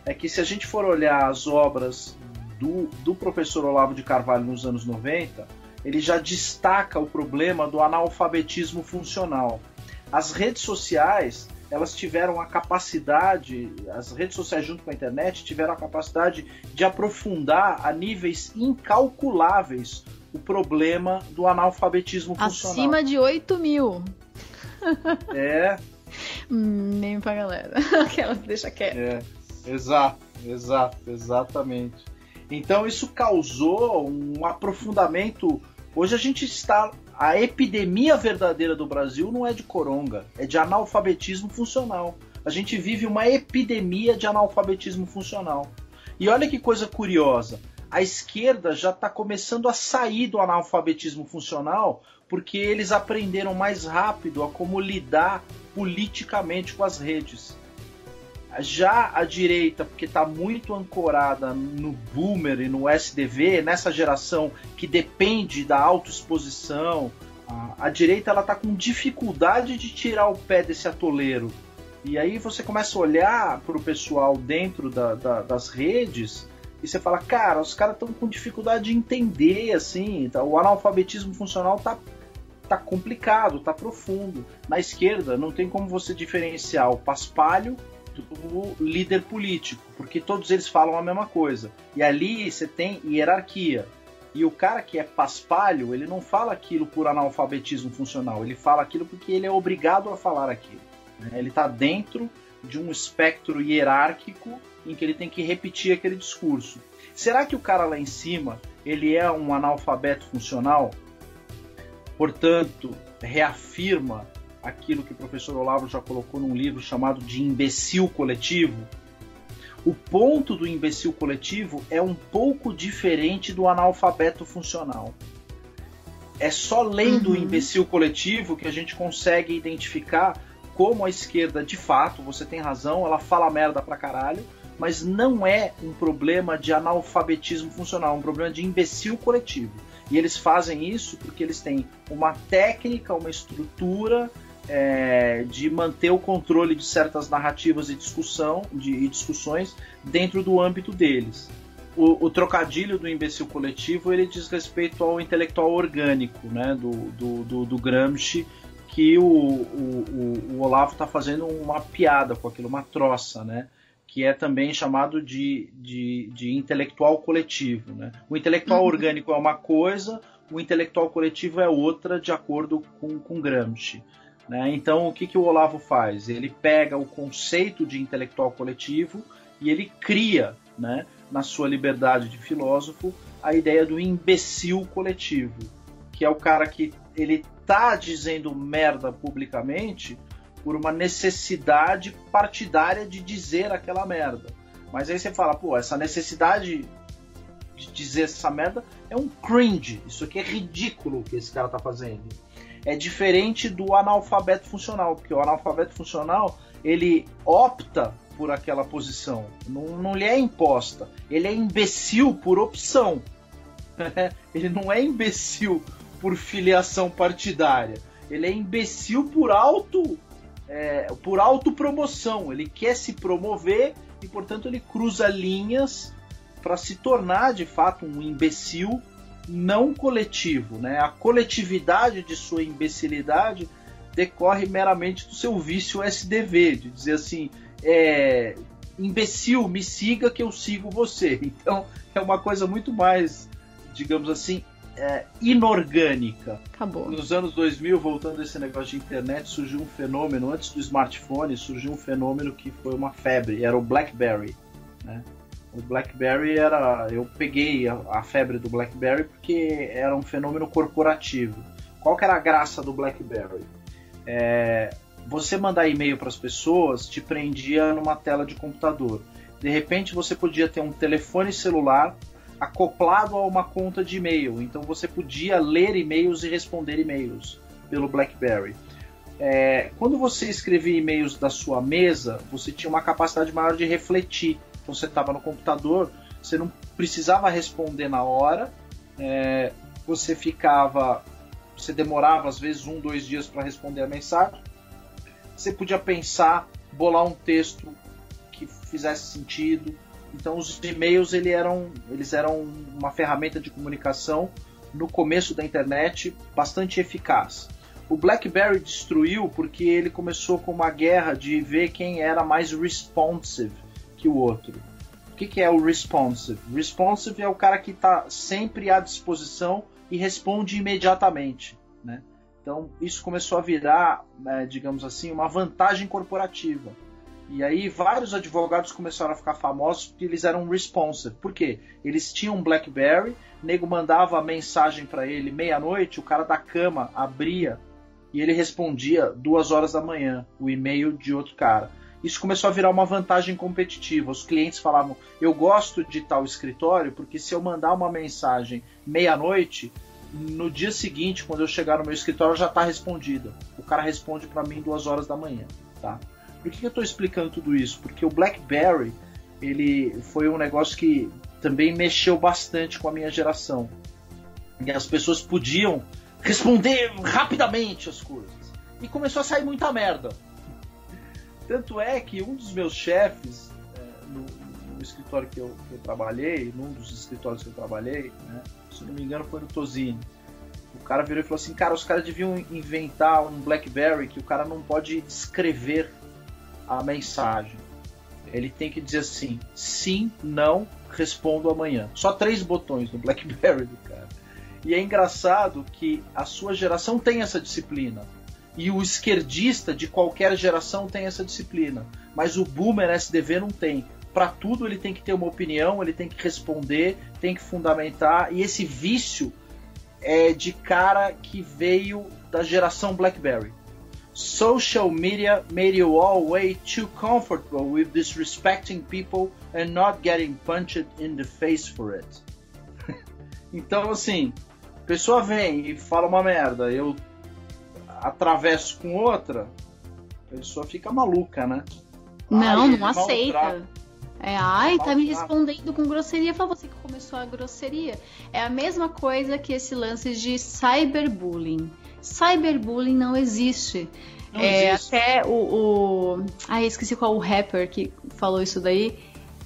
é que se a gente for olhar as obras do, do professor Olavo de Carvalho nos anos 90, ele já destaca o problema do analfabetismo funcional. As redes sociais, elas tiveram a capacidade, as redes sociais junto com a internet tiveram a capacidade de aprofundar a níveis incalculáveis o problema do analfabetismo funcional. Acima de 8 mil. É. Nem pra galera. Aquela deixa quieto. É, exato, exato, exatamente. Então isso causou um aprofundamento. Hoje a gente está. A epidemia verdadeira do Brasil não é de coronga, é de analfabetismo funcional. A gente vive uma epidemia de analfabetismo funcional. E olha que coisa curiosa a esquerda já está começando a sair do analfabetismo funcional porque eles aprenderam mais rápido a como lidar politicamente com as redes. Já a direita, porque está muito ancorada no boomer e no SDV, nessa geração que depende da autoexposição, a, a direita ela está com dificuldade de tirar o pé desse atoleiro E aí você começa a olhar para o pessoal dentro da, da, das redes e você fala, cara, os caras estão com dificuldade de entender, assim, tá? o analfabetismo funcional tá, tá complicado, tá profundo. Na esquerda não tem como você diferenciar o paspalho do líder político, porque todos eles falam a mesma coisa. E ali você tem hierarquia. E o cara que é paspalho, ele não fala aquilo por analfabetismo funcional, ele fala aquilo porque ele é obrigado a falar aquilo. Né? Ele está dentro de um espectro hierárquico em que ele tem que repetir aquele discurso. Será que o cara lá em cima ele é um analfabeto funcional? Portanto, reafirma aquilo que o professor Olavo já colocou num livro chamado de imbecil coletivo. O ponto do imbecil coletivo é um pouco diferente do analfabeto funcional. É só lendo uhum. o imbecil coletivo que a gente consegue identificar como a esquerda, de fato, você tem razão, ela fala merda pra caralho, mas não é um problema de analfabetismo funcional, é um problema de imbecil coletivo. E eles fazem isso porque eles têm uma técnica, uma estrutura é, de manter o controle de certas narrativas e, discussão, de, e discussões dentro do âmbito deles. O, o, trocadilho do imbecil coletivo ele diz respeito ao intelectual orgânico né, do, do, do, do Gramsci que o, o, o Olavo está fazendo uma piada com aquilo, uma troça, né? que é também chamado de, de, de intelectual coletivo. Né? O intelectual uhum. orgânico é uma coisa, o intelectual coletivo é outra, de acordo com, com Gramsci. Né? Então, o que, que o Olavo faz? Ele pega o conceito de intelectual coletivo e ele cria, né, na sua liberdade de filósofo, a ideia do imbecil coletivo, que é o cara que ele tá dizendo merda publicamente por uma necessidade partidária de dizer aquela merda. Mas aí você fala, pô, essa necessidade de dizer essa merda é um cringe. Isso aqui é ridículo o que esse cara tá fazendo. É diferente do analfabeto funcional, porque o analfabeto funcional ele opta por aquela posição, não, não lhe é imposta. Ele é imbecil por opção. ele não é imbecil por filiação partidária. Ele é imbecil por auto é, por autopromoção. Ele quer se promover e, portanto, ele cruza linhas para se tornar de fato um imbecil não coletivo. Né? A coletividade de sua imbecilidade decorre meramente do seu vício SDV, de dizer assim, é, imbecil, me siga que eu sigo você. Então é uma coisa muito mais, digamos assim, é, inorgânica. Acabou. Nos anos 2000, voltando a esse negócio de internet, surgiu um fenômeno, antes do smartphone, surgiu um fenômeno que foi uma febre, era o BlackBerry. Né? O BlackBerry era. Eu peguei a, a, febre do BlackBerry porque era um fenômeno corporativo. Qual que era a graça do BlackBerry? É, você mandar e-mail para as pessoas te prendia numa tela de computador. De repente você podia ter um telefone celular acoplado a uma conta de e-mail. Então você podia ler e-mails e responder e-mails pelo BlackBerry. É, quando você escrevia e-mails da sua mesa, você tinha uma capacidade maior de refletir. Então você estava no computador, você não precisava responder na hora, é, você ficava, você demorava às vezes um, dois dias para responder a mensagem. Você podia pensar, bolar um texto que fizesse sentido, então os e-mails ele eram, eles eram uma ferramenta de comunicação no começo da internet bastante eficaz. O BlackBerry destruiu porque ele começou com uma guerra de ver quem era mais responsive que o outro. O que, que é o responsive? Responsive é o cara que está sempre à disposição e responde imediatamente. Né? Então isso começou a virar, né, digamos assim, uma vantagem corporativa. E aí vários advogados começaram a ficar famosos porque eles eram responsive. Por quê? Eles tinham um BlackBerry, o nego mandava a mensagem para ele meia-noite, o cara da cama abria e ele respondia duas horas da manhã o e-mail de outro cara. Isso começou a virar uma vantagem competitiva. Os clientes falavam: eu gosto de tal escritório porque se eu mandar uma mensagem meia-noite, no dia seguinte, quando eu chegar no meu escritório, já está respondida. O cara responde para mim duas horas da manhã, tá? Por que eu estou explicando tudo isso? Porque o BlackBerry ele foi um negócio que também mexeu bastante com a minha geração. E as pessoas podiam responder rapidamente as coisas. E começou a sair muita merda. Tanto é que um dos meus chefes, é, no, no, escritório que eu, que eu, trabalhei, num dos escritórios que eu trabalhei, né, se não me engano foi no Tosini, o cara virou e falou assim, cara, os caras deviam inventar um BlackBerry que o cara não pode escrever a mensagem. Ele tem que dizer assim, sim, não, respondo amanhã. Só três botões no BlackBerry do cara. E é engraçado que a sua geração tem essa disciplina. E o esquerdista de qualquer geração tem essa disciplina. Mas o boomer SDV não tem. Para tudo ele tem que ter uma opinião, ele tem que responder, tem que fundamentar. E esse vício é de cara que veio da geração BlackBerry. Social media made you all way too comfortable with disrespecting people and not getting punched in the face for it. então, assim, a pessoa vem e fala uma merda, eu atravesso com outra, a pessoa fica maluca, né? Não, ai, não aceita. É, ai, tá me respondendo com grosseria. Foi você que começou a grosseria. É a mesma coisa que esse lance de cyberbullying. Cyberbullying não existe. Não é, existe. Até o, o. Ai, esqueci qual o rapper que falou isso daí.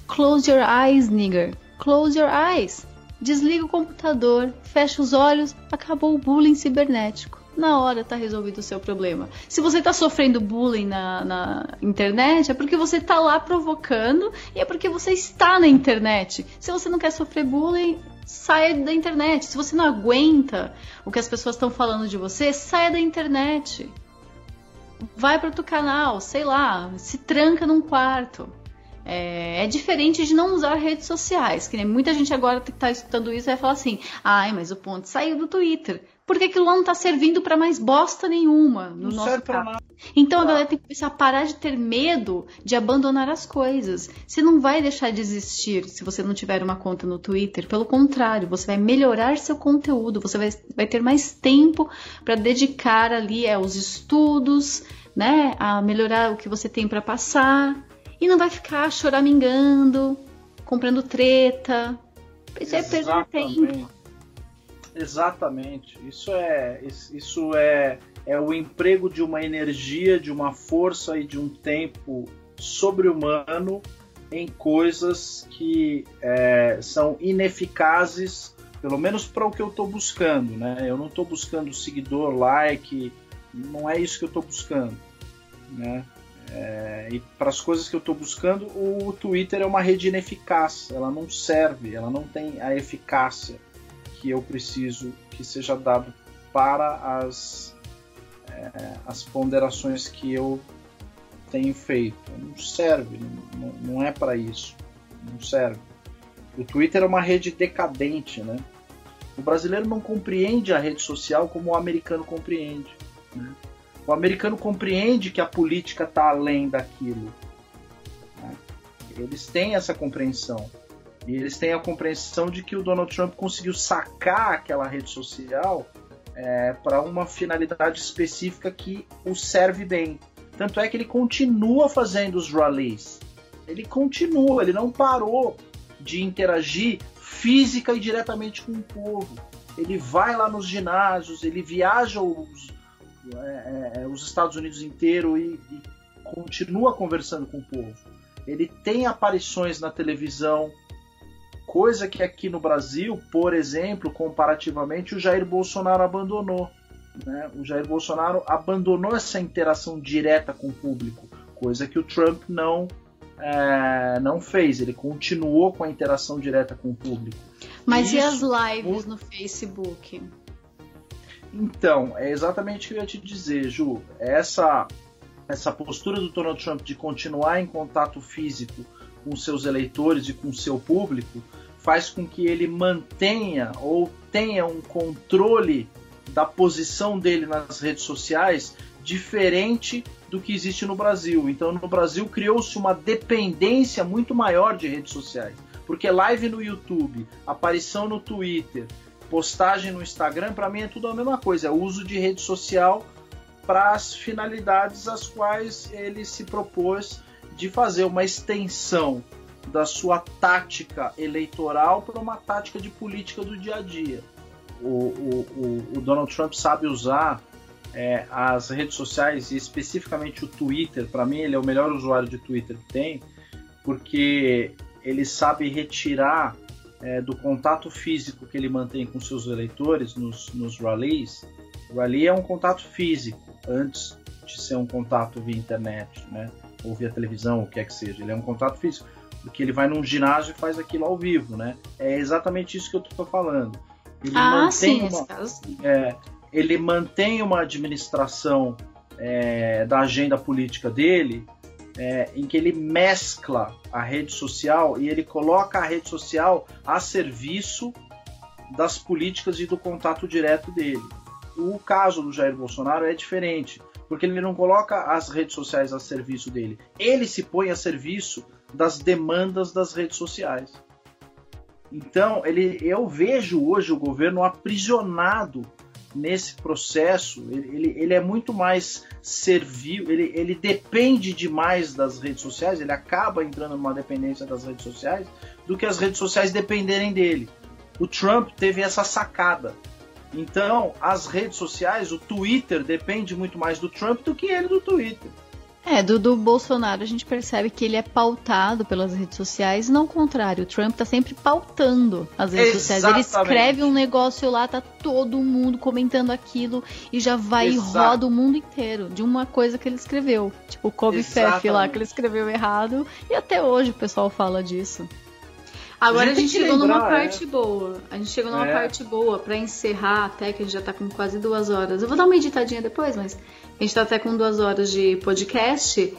Close your eyes, nigger. Close your eyes. Desliga o computador, fecha os olhos, acabou o bullying cibernético. Na hora tá resolvido o seu problema. Se você tá sofrendo bullying na, na internet, é porque você tá lá provocando e é porque você está na internet. Se você não quer sofrer bullying, saia da internet. Se você não aguenta o que as pessoas estão falando de você, saia da internet. Vai para outro canal, sei lá, se tranca num quarto. É, é, diferente de não usar redes sociais, que nem muita gente agora que está escutando isso vai falar assim: ai, mas o ponto saiu do Twitter. Porque aquilo lá não está servindo para mais bosta nenhuma no não nosso caso. Então a galera tem que começar a parar de ter medo de abandonar as coisas. Você não vai deixar de existir se você não tiver uma conta no Twitter. Pelo contrário, você vai melhorar seu conteúdo, você vai, vai ter mais tempo para dedicar ali é, aos estudos, né? A melhorar o que você tem para passar e não vai ficar choramingando, comprando treta. Isso é perder tempo. Exatamente. Isso é isso é é o emprego de uma energia, de uma força e de um tempo sobre-humano em coisas que é, são ineficazes, pelo menos para o que eu estou buscando, né? Eu não estou buscando seguidor, like, não é isso que eu estou buscando, né? É, e para as coisas que eu estou buscando, o Twitter é uma rede ineficaz, ela não serve, ela não tem a eficácia que eu preciso que seja dado para as, é, as ponderações que eu tenho feito. Não serve, não, não é para isso, não serve. O Twitter é uma rede decadente, né? O brasileiro não compreende a rede social como o americano compreende. Né? O americano compreende que a política está além daquilo. Né? Eles têm essa compreensão. E eles têm a compreensão de que o Donald Trump conseguiu sacar aquela rede social é, para uma finalidade específica que o serve bem. Tanto é que ele continua fazendo os rallies. Ele continua, ele não parou de interagir física e diretamente com o povo. Ele vai lá nos ginásios, ele viaja os, é, é, os Estados Unidos inteiro e, e continua conversando com o povo. Ele tem aparições na televisão, coisa que aqui no Brasil, por exemplo, comparativamente, o Jair Bolsonaro abandonou. Né? O Jair Bolsonaro abandonou essa interação direta com o público, coisa que o Trump não é, não fez. Ele continuou com a interação direta com o público. Mas Isso, e as lives no Facebook? Então, é exatamente o que eu ia te dizer, Ju. Essa, essa postura do Donald Trump de continuar em contato físico com seus eleitores e com seu público faz com que ele mantenha ou tenha um controle da posição dele nas redes sociais diferente do que existe no Brasil. Então, no Brasil criou-se uma dependência muito maior de redes sociais, porque live no YouTube, aparição no Twitter, postagem no Instagram, para mim é tudo a mesma coisa, é o uso de rede social para as finalidades às quais ele se propôs de fazer uma extensão da sua tática eleitoral para uma tática de política do dia a dia. O, o, o, o Donald Trump sabe usar é, as redes sociais e especificamente o Twitter, para mim ele é o melhor usuário de Twitter que tem, porque ele sabe retirar é, do contato físico que ele mantém com seus eleitores nos, nos rallies. O rally é um contato físico antes de ser um contato via internet, né? Ou via televisão, o que é que seja. Ele é um contato físico, porque ele vai num ginásio e faz aquilo ao vivo, né? É exatamente isso que eu estou falando. Ele ah, sim, uma, caso... é, ele mantém uma administração é, da agenda política dele é, em que ele mescla a rede social e ele coloca a rede social a serviço das políticas e do contato direto dele. O caso do Jair Bolsonaro é diferente, porque ele não coloca as redes sociais a serviço dele, ele se põe a serviço das demandas das redes sociais. Então, ele, eu vejo hoje o governo aprisionado nesse processo, ele, ele, ele, é muito mais servil, ele, ele depende demais das redes sociais, ele acaba entrando numa dependência das redes sociais, do que as redes sociais dependerem dele. O Trump teve essa sacada. Então, as redes sociais, o Twitter depende muito mais do Trump do que ele do Twitter. É, do, do Bolsonaro a gente percebe que ele é pautado pelas redes sociais, não o contrário. O Trump tá sempre pautando as redes Exatamente. sociais. Ele escreve um negócio lá, tá todo mundo comentando aquilo e já vai Exato. e roda o mundo inteiro de uma coisa que ele escreveu. Tipo o Kobe Feff lá, que ele escreveu errado. E até hoje o pessoal fala disso. Agora a gente, a gente chegou lembrar, numa parte é. boa. A gente chegou numa é. parte boa para encerrar, até que a gente já tá com quase duas horas. Eu vou dar uma editadinha depois, mas a gente tá até com duas horas de podcast.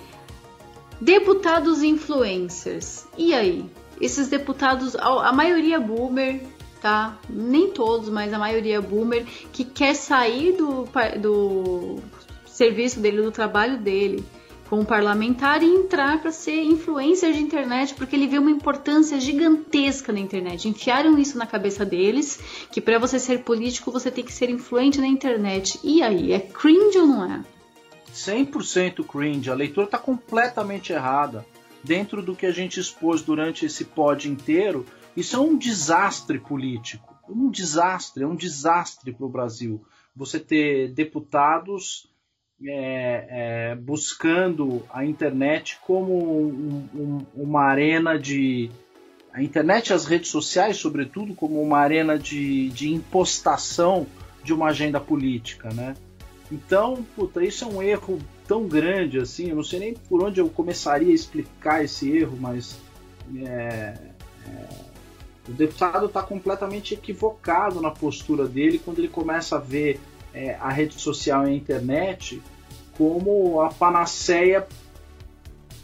Deputados influencers. E aí? Esses deputados, a maioria boomer, tá? Nem todos, mas a maioria boomer, que quer sair do, do serviço dele, do trabalho dele como parlamentar e entrar para ser influencer de internet, porque ele vê uma importância gigantesca na internet. Enfiaram isso na cabeça deles, que para você ser político você tem que ser influente na internet. E aí, é cringe ou não é? 100% cringe. A leitura está completamente errada. Dentro do que a gente expôs durante esse pod inteiro, isso é um desastre político. Um desastre, é um desastre para o Brasil. Você ter deputados é, é, buscando a internet como um, um, uma arena de. A internet e as redes sociais, sobretudo, como uma arena de, de impostação de uma agenda política, né? Então, puta, isso é um erro tão grande assim, eu não sei nem por onde eu começaria a explicar esse erro, mas é, é, o deputado está completamente equivocado na postura dele quando ele começa a ver é, a rede social e a internet como a panaceia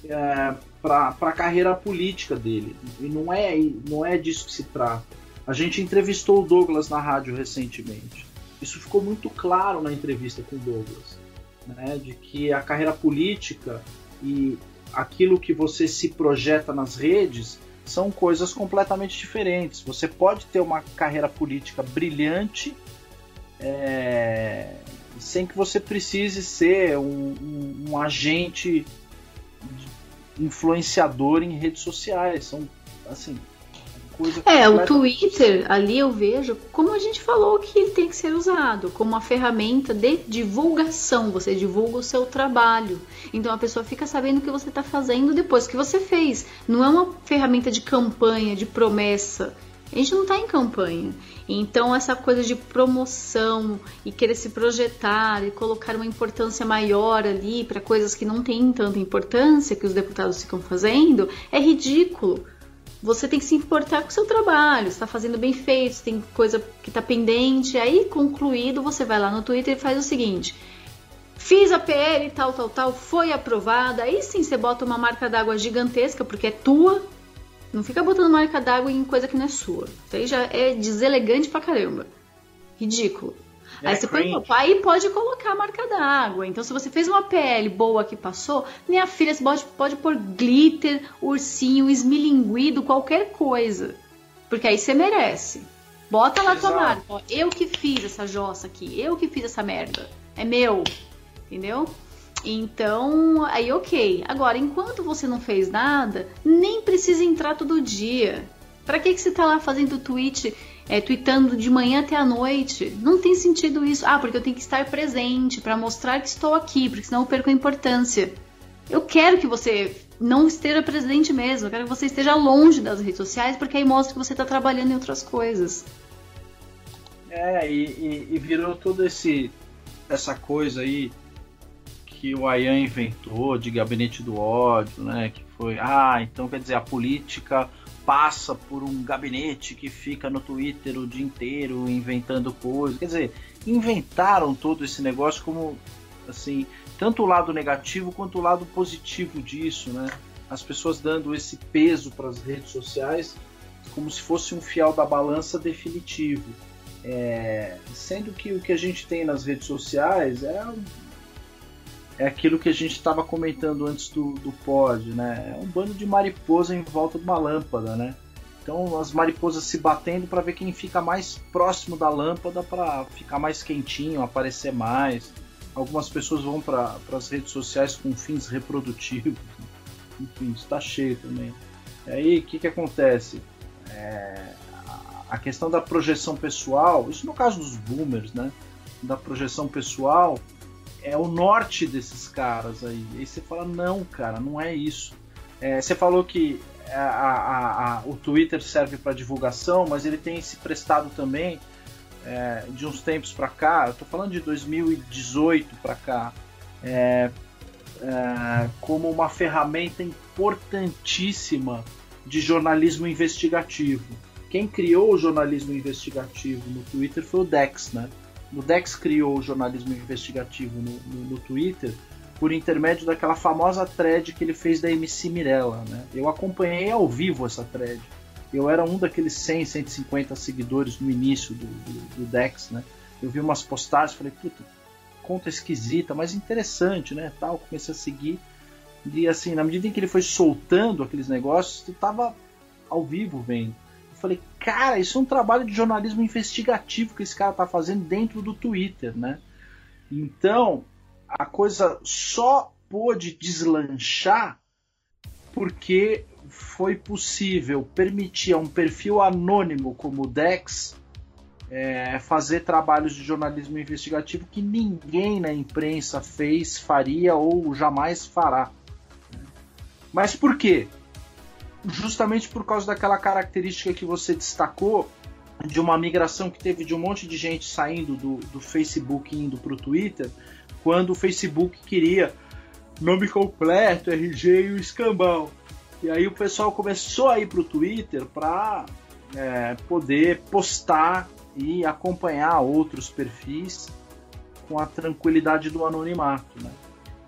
é, para a carreira política dele. E não é, não é disso que se trata. A gente entrevistou o Douglas na rádio recentemente. Isso ficou muito claro na entrevista com o Douglas, né, de que a carreira política e aquilo que você se projeta nas redes são coisas completamente diferentes. Você pode ter uma carreira política brilhante, é, sem que você precise ser um, um, um agente influenciador em redes sociais. São assim. Coisa é, o Twitter ali eu vejo, como a gente falou, que ele tem que ser usado como uma ferramenta de divulgação. Você divulga o seu trabalho. Então a pessoa fica sabendo o que você está fazendo depois que você fez. Não é uma ferramenta de campanha, de promessa. A gente não está em campanha. Então, essa coisa de promoção e querer se projetar e colocar uma importância maior ali para coisas que não têm tanta importância que os deputados ficam fazendo é ridículo. Você tem que se importar com o seu trabalho, está fazendo bem feito, tem coisa que está pendente. Aí, concluído, você vai lá no Twitter e faz o seguinte: fiz a PL tal, tal, tal, foi aprovada. Aí sim você bota uma marca d'água gigantesca, porque é tua, não fica botando marca d'água em coisa que não é sua. Isso aí já é deselegante pra caramba. Ridículo. É aí você põe, aí pode colocar a marca d'água. Então, se você fez uma pele boa que passou, minha filha, você pode, pode pôr glitter, ursinho, esmilinguido, qualquer coisa. Porque aí você merece. Bota lá Exato. tua marca. Ó, eu que fiz essa jossa aqui. Eu que fiz essa merda. É meu. Entendeu? Então, aí ok. Agora, enquanto você não fez nada, nem precisa entrar todo dia. Para que, que você tá lá fazendo tweet, é, tweetando de manhã até a noite? Não tem sentido isso. Ah, porque eu tenho que estar presente para mostrar que estou aqui, porque senão eu perco a importância. Eu quero que você não esteja presente mesmo, eu quero que você esteja longe das redes sociais, porque aí mostra que você está trabalhando em outras coisas. É, e, e, e virou toda essa coisa aí que o Ayan inventou de gabinete do ódio, né? Que foi, ah, então quer dizer, a política passa por um gabinete que fica no Twitter o dia inteiro inventando coisas. Quer dizer, inventaram todo esse negócio como assim, tanto o lado negativo quanto o lado positivo disso, né? As pessoas dando esse peso para as redes sociais como se fosse um fiel da balança definitivo. É, sendo que o que a gente tem nas redes sociais é, é aquilo que a gente estava comentando antes do, do pod, né? É um bando de mariposa em volta de uma lâmpada, né? Então as mariposas se batendo para ver quem fica mais próximo da lâmpada para ficar mais quentinho, aparecer mais. Algumas pessoas vão para as redes sociais com fins reprodutivos. Enfim, está cheio também. E aí o que, que acontece? É, a questão da projeção pessoal, isso no caso dos boomers, né? Da projeção pessoal, é o norte desses caras aí. E você fala, não, cara, não é isso. É, você falou que a, a, a, o Twitter serve para divulgação, mas ele tem se prestado também é, de uns tempos para cá. Eu tô falando de 2018 para cá. É, é, como uma ferramenta importantíssima de jornalismo investigativo. Quem criou o jornalismo investigativo no Twitter foi o Dex, né? O Dex criou o jornalismo investigativo no, no, no Twitter por intermédio daquela famosa thread que ele fez da MC Mirella, né? Eu acompanhei ao vivo essa thread. Eu era um daqueles 100, 150 seguidores no início do, do, do Dex, né? Eu vi umas postagens, falei, puta, conta esquisita, mas interessante, né? Tal, comecei a seguir. E assim, na medida em que ele foi soltando aqueles negócios, eu tava ao vivo vendo. Falei, cara, isso é um trabalho de jornalismo investigativo que esse cara tá fazendo dentro do Twitter, né? Então, a coisa só pôde deslanchar porque foi possível permitir a um perfil anônimo como o Dex é, fazer trabalhos de jornalismo investigativo que ninguém na imprensa fez, faria ou jamais fará. Mas por quê? Justamente por causa daquela característica que você destacou de uma migração que teve de um monte de gente saindo do, do Facebook indo para o Twitter, quando o Facebook queria nome completo, RG e o escambau. E aí o pessoal começou a ir para o Twitter para é, poder postar e acompanhar outros perfis com a tranquilidade do anonimato. Né?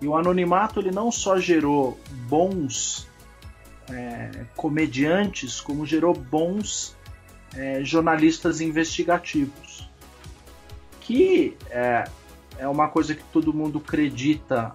E o anonimato ele não só gerou bons é, comediantes, como gerou bons é, jornalistas investigativos. Que é, é uma coisa que todo mundo acredita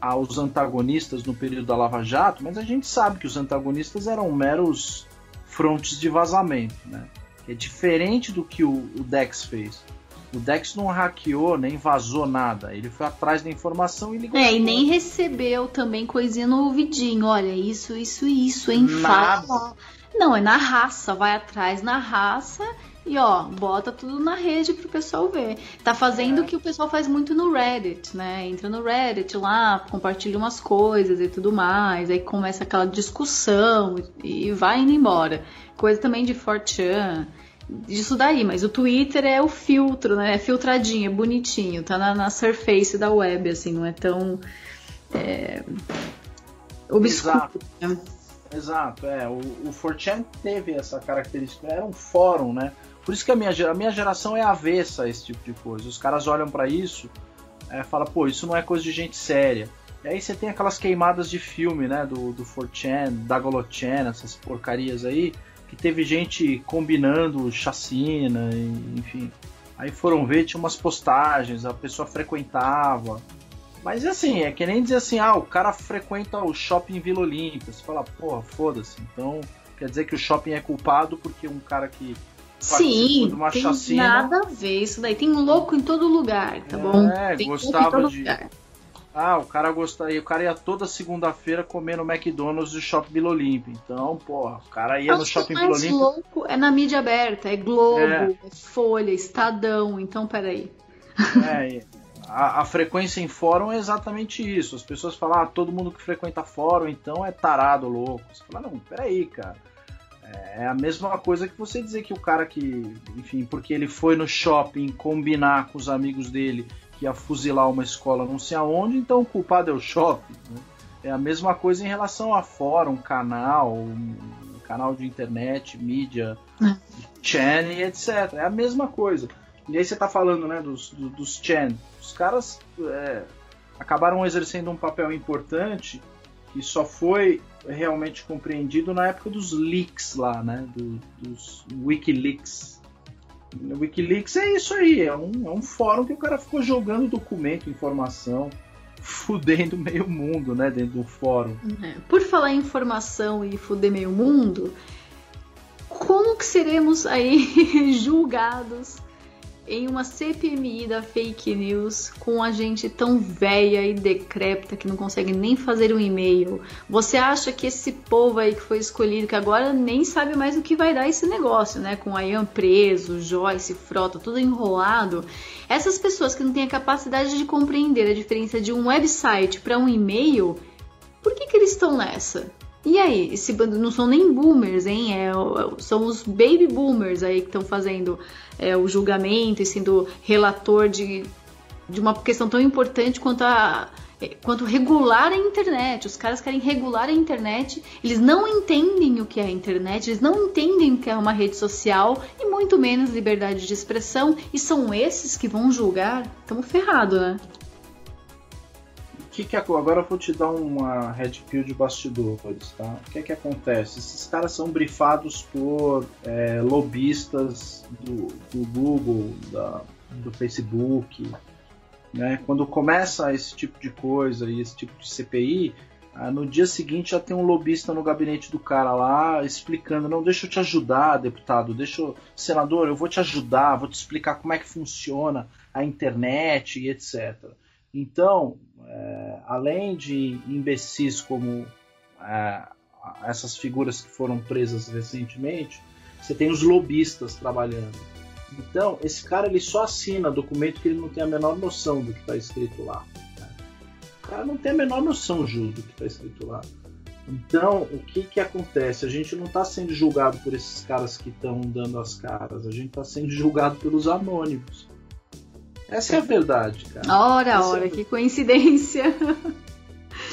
aos antagonistas no período da Lava Jato, mas a gente sabe que os antagonistas eram meros frontes de vazamento, né? É diferente do que o, o Dex fez. O Dex não hackeou nem vazou nada. Ele foi atrás da informação e ligou. É, e nem recebeu também coisinha no ouvidinho. Olha, isso, isso, isso, hein? Nada. Fala. Não, é na raça. Vai atrás na raça e ó, bota tudo na rede pro pessoal ver. Tá fazendo o que o pessoal faz muito no Reddit, né? Entra no Reddit lá, compartilha umas coisas e tudo mais. Aí começa aquela discussão e vai indo embora. Coisa também de 4chan disso daí, mas o Twitter é o filtro, né? É filtradinho, é bonitinho, tá na, na surface da web, assim, não é tão é, obscuro. Exato. Né? Exato, é. O, o 4chan teve essa característica, era um fórum, né? Por isso que a minha, a minha geração é avessa a esse tipo de coisa. Os caras olham para isso é, fala, pô, isso não é coisa de gente séria. E aí você tem aquelas queimadas de filme, né? Do, do 4chan, da Golochan, essas porcarias aí que teve gente combinando chacina, enfim. Aí foram ver, tinha umas postagens, a pessoa frequentava. Mas assim, é que nem dizer assim, ah, o cara frequenta o shopping Vila Olímpia. Você fala, porra, foda-se. Então, quer dizer que o shopping é culpado porque um cara que Sim, de uma tem chacina. Nada a ver isso daí. Tem louco em todo lugar, tá bom? É, tem gostava de. Lugar. Ah, o cara gostaria, o cara ia toda segunda-feira comer no McDonald's do Shopping Vila Olímpia. Então, porra, o cara ia no Shopping Vila Olímpia. louco é na mídia aberta, é Globo, é, é Folha, Estadão, então peraí. É, a, a, frequência em fórum é exatamente isso. As pessoas falam, ah, todo mundo que frequenta fórum então é tarado, louco. Você fala, não, peraí, cara. É a mesma coisa que você dizer que o cara que, enfim, porque ele foi no shopping combinar com os amigos dele que ia fuzilar uma escola não sei aonde, então o culpado é o shopping. Né? É a mesma coisa em relação a fórum, canal, um canal de internet, mídia, é. channel, etc. É a mesma coisa. E aí você está falando né, dos, dos, dos Chen. Os caras é, acabaram exercendo um papel importante que só foi realmente compreendido na época dos leaks lá, né? Do, dos Wikileaks. O Wikileaks é isso aí, é um, é um fórum que o cara ficou jogando documento, informação, fudendo meio mundo, né, dentro do fórum. É. Por falar em informação e fuder meio mundo, como que seremos aí julgados em uma CPMI da fake news com a gente tão velha e decrépita que não consegue nem fazer um e-mail. Você acha que esse povo aí que foi escolhido, que agora nem sabe mais o que vai dar esse negócio, né? Com a Ian preso, Joyce, Frota, tudo enrolado. Essas pessoas que não têm a capacidade de compreender a diferença de um website para um e-mail, por que, que eles estão nessa? E aí, esse bando não são nem boomers, hein? É, são os baby boomers aí que estão fazendo é, o julgamento e sendo relator de, de uma questão tão importante quanto a é, quanto regular a internet. Os caras querem regular a internet, eles não entendem o que é a internet, eles não entendem o que é uma rede social e muito menos liberdade de expressão, e são esses que vão julgar. Estamos ferrados, né? Que que agora eu vou te dar uma red pill de bastidores, tá? O que é que acontece? Esses caras são brifados por é, lobistas do, do Google, da, do Facebook, né? Quando começa esse tipo de coisa e esse tipo de CPI, ah, no dia seguinte já tem um lobista no gabinete do cara lá explicando, não, deixa eu te ajudar, deputado, deixa eu, senador, eu vou te ajudar, vou te explicar como é que funciona a internet e etc. Então, é, além de imbecis como é, essas figuras que foram presas recentemente, você tem os lobistas trabalhando. Então, esse cara ele só assina documento que ele não tem a menor noção do que está escrito lá. Né? O cara não tem a menor noção, Ju, do que está escrito lá. Então, o que, que acontece? A gente não está sendo julgado por esses caras que estão dando as caras, a gente está sendo julgado pelos anônimos. Essa é a verdade, cara. Ora, Essa ora, é... que coincidência.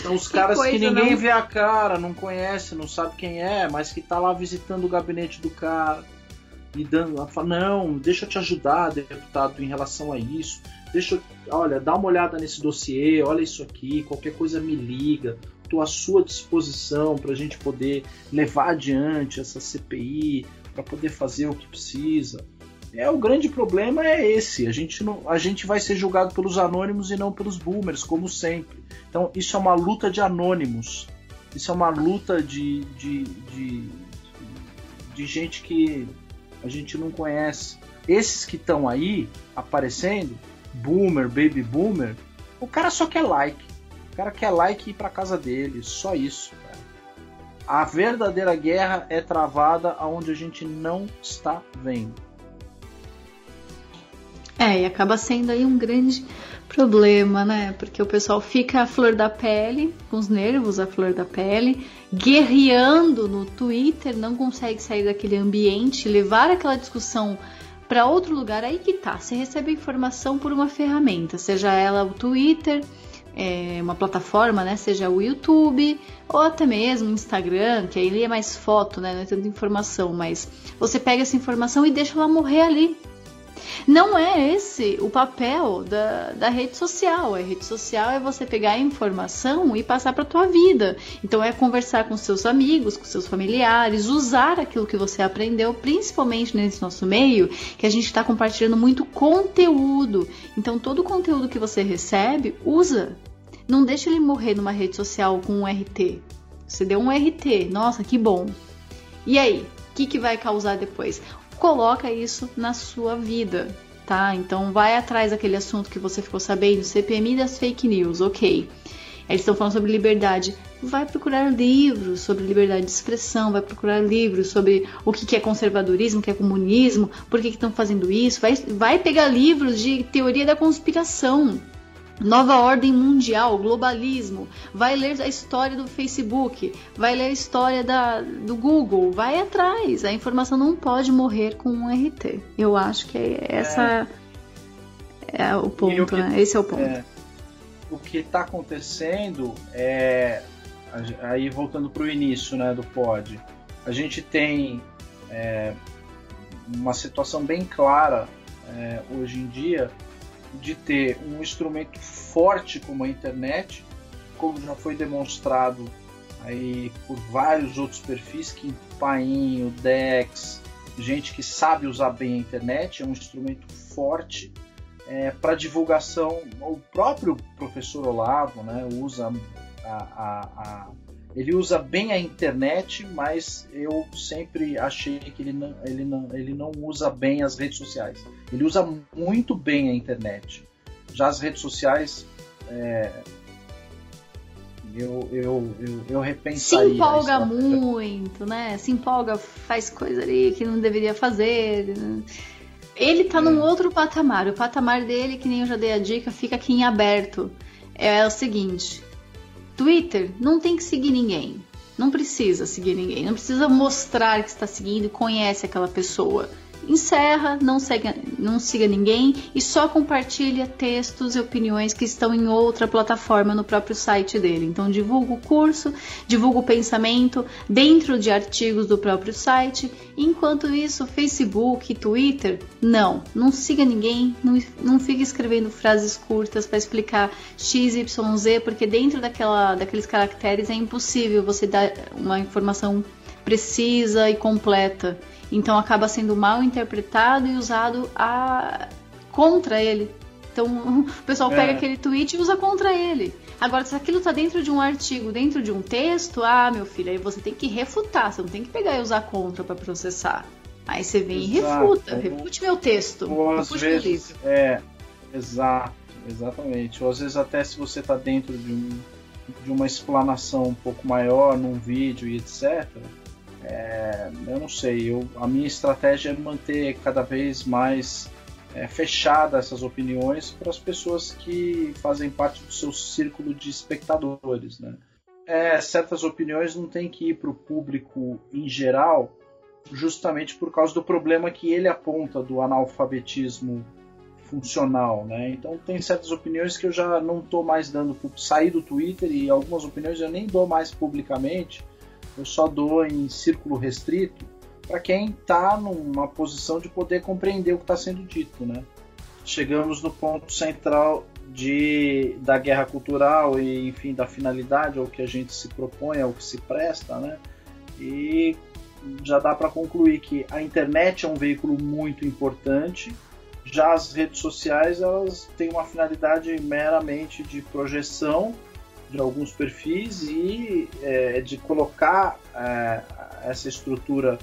São os que caras que ninguém não... vê a cara, não conhece, não sabe quem é, mas que tá lá visitando o gabinete do cara e dando, fala, não, deixa eu te ajudar, deputado, em relação a isso. Deixa eu, olha, dá uma olhada nesse dossiê, olha isso aqui, qualquer coisa me liga. Estou à sua disposição para a gente poder levar adiante essa CPI, para poder fazer o que precisa. É o grande problema é esse. A gente não, a gente vai ser julgado pelos anônimos e não pelos boomers, como sempre. Então isso é uma luta de anônimos. Isso é uma luta de, de, de, de gente que a gente não conhece. Esses que estão aí aparecendo, boomer, baby boomer, o cara só quer like. O cara quer like e ir para casa dele, só isso. Cara. A verdadeira guerra é travada aonde a gente não está vendo. É, e acaba sendo aí um grande problema, né? Porque o pessoal fica à flor da pele, com os nervos à flor da pele, guerreando no Twitter, não consegue sair daquele ambiente, levar aquela discussão para outro lugar. Aí que tá, você recebe informação por uma ferramenta, seja ela o Twitter, é, uma plataforma, né? Seja o YouTube ou até mesmo o Instagram, que aí é mais foto, né? Não é tanta informação, mas você pega essa informação e deixa ela morrer ali não é esse o papel da, da rede social. A rede social é você pegar a informação e passar para tua vida. Então é conversar com seus amigos, com seus familiares, usar aquilo que você aprendeu, principalmente nesse nosso meio, que a gente está compartilhando muito conteúdo. Então todo o conteúdo que você recebe, usa. Não deixa ele morrer numa rede social com um RT. Você deu um RT, nossa, que bom. E aí, o que, que vai causar depois? Coloca isso na sua vida. tá? Então vai atrás daquele assunto que você ficou sabendo, CPMI das fake news, ok. Eles estão falando sobre liberdade. Vai procurar livros sobre liberdade de expressão, vai procurar livros sobre o que é conservadorismo, o que é comunismo, por que estão fazendo isso. Vai, vai pegar livros de teoria da conspiração. Nova ordem mundial, globalismo, vai ler a história do Facebook, vai ler a história da, do Google, vai atrás. A informação não pode morrer com um RT. Eu acho que é essa é, é o ponto, o que, né? Esse é o ponto. É, o que está acontecendo é aí voltando para o início, né, do pod, a gente tem é, uma situação bem clara é, hoje em dia de ter um instrumento forte como a internet, como já foi demonstrado aí por vários outros perfis, que Painho, Dex, gente que sabe usar bem a internet, é um instrumento forte é, para divulgação. O próprio professor Olavo né, usa a, a, a, ele usa bem a internet, mas eu sempre achei que ele não, ele, não, ele não usa bem as redes sociais. Ele usa muito bem a internet. Já as redes sociais, é, eu, eu, eu, eu repensaria. Se empolga muito, né? Se empolga, faz coisa ali que não deveria fazer. Ele tá é. num outro patamar. O patamar dele, que nem eu já dei a dica, fica aqui em aberto. É o seguinte: Twitter não tem que seguir ninguém. Não precisa seguir ninguém. Não precisa mostrar que está seguindo e conhece aquela pessoa encerra, não siga, não siga ninguém e só compartilha textos e opiniões que estão em outra plataforma no próprio site dele. Então divulga o curso, divulga o pensamento dentro de artigos do próprio site. Enquanto isso, Facebook, Twitter, não, não siga ninguém, não, não fique escrevendo frases curtas para explicar x, y, z, porque dentro daquela, daqueles caracteres é impossível você dar uma informação precisa e completa. Então acaba sendo mal interpretado e usado a... contra ele. Então o pessoal pega é. aquele tweet e usa contra ele. Agora, se aquilo tá dentro de um artigo, dentro de um texto, ah, meu filho, aí você tem que refutar, você não tem que pegar e usar contra para processar. Aí você vem exato. e refuta, refute meu texto. Ou às vezes, é, exato, exatamente. Ou às vezes até se você tá dentro de, um, de uma explanação um pouco maior, num vídeo e etc., é, eu não sei, eu, a minha estratégia é manter cada vez mais é, fechada essas opiniões para as pessoas que fazem parte do seu círculo de espectadores. Né? É, certas opiniões não tem que ir para o público em geral, justamente por causa do problema que ele aponta do analfabetismo funcional, né? Então tem certas opiniões que eu já não estou mais dando, sair do Twitter e algumas opiniões eu nem dou mais publicamente, eu só dou em círculo restrito para quem está numa posição de poder compreender o que está sendo dito, né? Chegamos no ponto central de, da guerra cultural e, enfim, da finalidade ao que a gente se propõe, ao que se presta, né? E já dá para concluir que a internet é um veículo muito importante, já as redes sociais elas têm uma finalidade meramente de projeção de alguns perfis e é, de colocar é, essa estrutura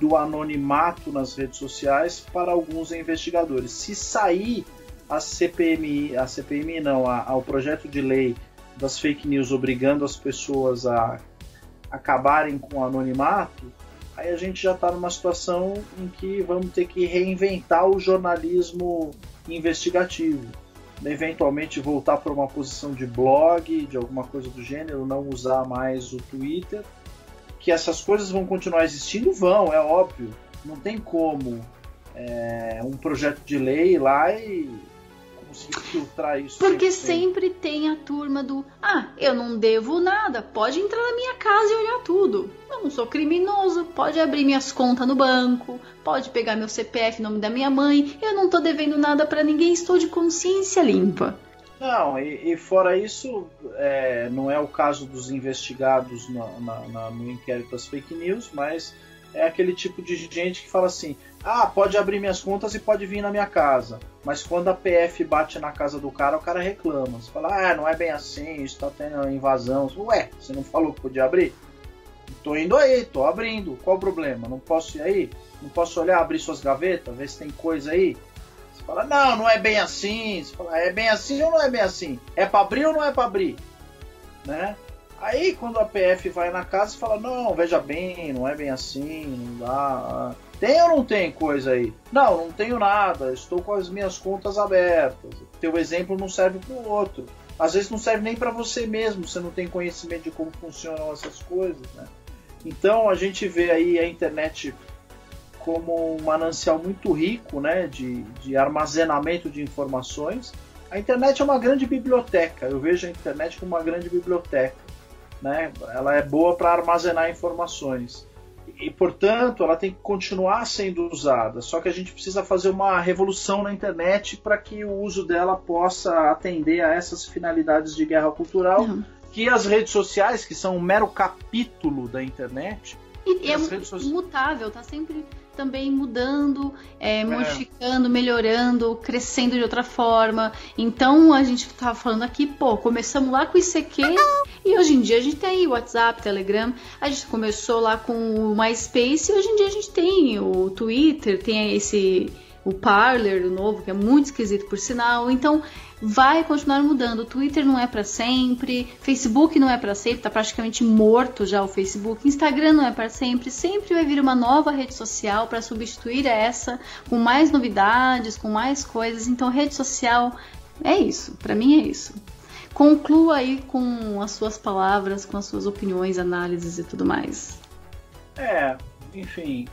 do anonimato nas redes sociais para alguns investigadores. Se sair a CPMI, a CPMI não, ao projeto de lei das fake news obrigando as pessoas a acabarem com o anonimato, aí a gente já está numa situação em que vamos ter que reinventar o jornalismo investigativo eventualmente voltar para uma posição de blog, de alguma coisa do gênero, não usar mais o Twitter. Que essas coisas vão continuar existindo? Vão, é óbvio. Não tem como é, um projeto de lei lá e filtrar isso. Porque sempre tem a turma do ah, eu não devo nada, pode entrar na minha casa e olhar tudo. Eu não sou criminoso, pode abrir minhas contas no banco, pode pegar meu CPF, nome da minha mãe, eu não tô devendo nada para ninguém, estou de consciência limpa. Não, e, e fora isso, é, não é o caso dos investigados na, na, na, no inquérito das fake news, mas é aquele tipo de gente que fala assim: ah, pode abrir minhas contas e pode vir na minha casa. Mas quando a PF bate na casa do cara, o cara reclama. Você fala, ah, não é bem assim, está tendo invasão. Ué, você não falou que podia abrir? Tô indo aí, tô abrindo. Qual o problema? Não posso ir aí? Não posso olhar, abrir suas gavetas, ver se tem coisa aí? Você fala, não, não é bem assim. Você fala, é bem assim ou não é bem assim? É para abrir ou não é para abrir? Né? Aí quando a PF vai na casa e fala, não, veja bem, não é bem assim, não dá. Tem ou não tem coisa aí? Não, não tenho nada, estou com as minhas contas abertas. Teu exemplo não serve para o outro. Às vezes não serve nem para você mesmo, você não tem conhecimento de como funcionam essas coisas, né? Então a gente vê aí a internet como um manancial muito rico né, de, de armazenamento de informações. A internet é uma grande biblioteca, eu vejo a internet como uma grande biblioteca. Né? Ela é boa para armazenar informações. E, portanto, ela tem que continuar sendo usada. Só que a gente precisa fazer uma revolução na internet para que o uso dela possa atender a essas finalidades de guerra cultural. Não. Que as redes sociais, que são um mero capítulo da internet. E, é mutável, tá sempre também mudando, é, é, modificando, melhorando, crescendo de outra forma. Então a gente estava falando aqui, pô, começamos lá com o ICQ e hoje em dia a gente tem aí WhatsApp, Telegram. A gente começou lá com o MySpace e hoje em dia a gente tem o Twitter, tem esse o Parler, o novo, que é muito esquisito por sinal. Então, vai continuar mudando. O Twitter não é para sempre, Facebook não é para sempre, tá praticamente morto já o Facebook. Instagram não é para sempre, sempre vai vir uma nova rede social para substituir essa, com mais novidades, com mais coisas. Então, rede social é isso, para mim é isso. Conclua aí com as suas palavras, com as suas opiniões, análises e tudo mais. É, enfim,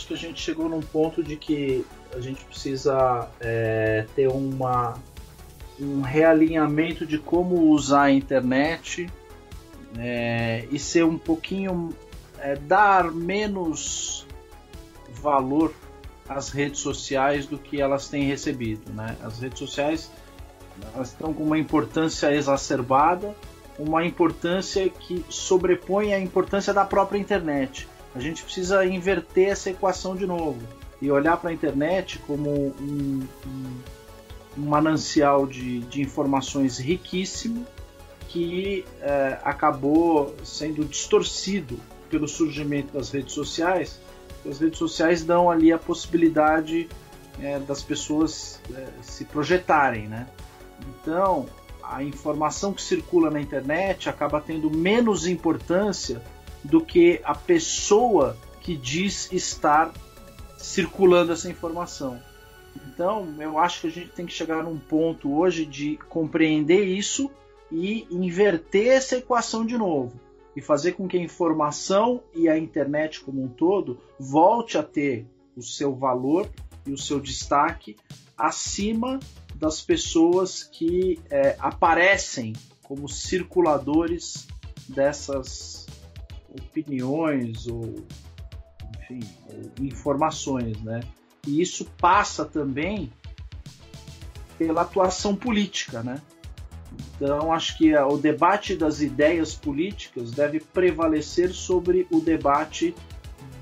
acho que a gente chegou num ponto de que a gente precisa é, ter uma, um realinhamento de como usar a internet é, e ser um pouquinho. É, dar menos valor às redes sociais do que elas têm recebido. Né? As redes sociais elas estão com uma importância exacerbada, uma importância que sobrepõe a importância da própria internet. A gente precisa inverter essa equação de novo e olhar para a internet como um, um, um manancial de, de, informações riquíssimo que é, acabou sendo distorcido pelo surgimento das redes sociais. As redes sociais dão ali a possibilidade é, das pessoas é, se projetarem, né? Então, a informação que circula na internet acaba tendo menos importância do que a pessoa que diz estar circulando essa informação. Então, eu acho que a gente tem que chegar num ponto hoje de compreender isso e inverter essa equação de novo e fazer com que a informação e a internet como um todo volte a ter o seu valor e o seu destaque acima das pessoas que é, aparecem como circuladores dessas opiniões ou, enfim, ou informações, né? E isso passa também pela atuação política, né? Então, acho que o debate das ideias políticas deve prevalecer sobre o debate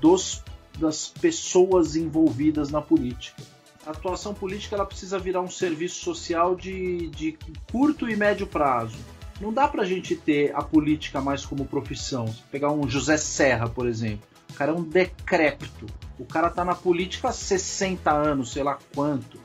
dos, das pessoas envolvidas na política. A atuação política ela precisa virar um serviço social de, de curto e médio prazo não dá pra gente ter a política mais como profissão. Se pegar um José Serra, por exemplo. O cara é um decrépito. O cara tá na política há 60 anos, sei lá quanto.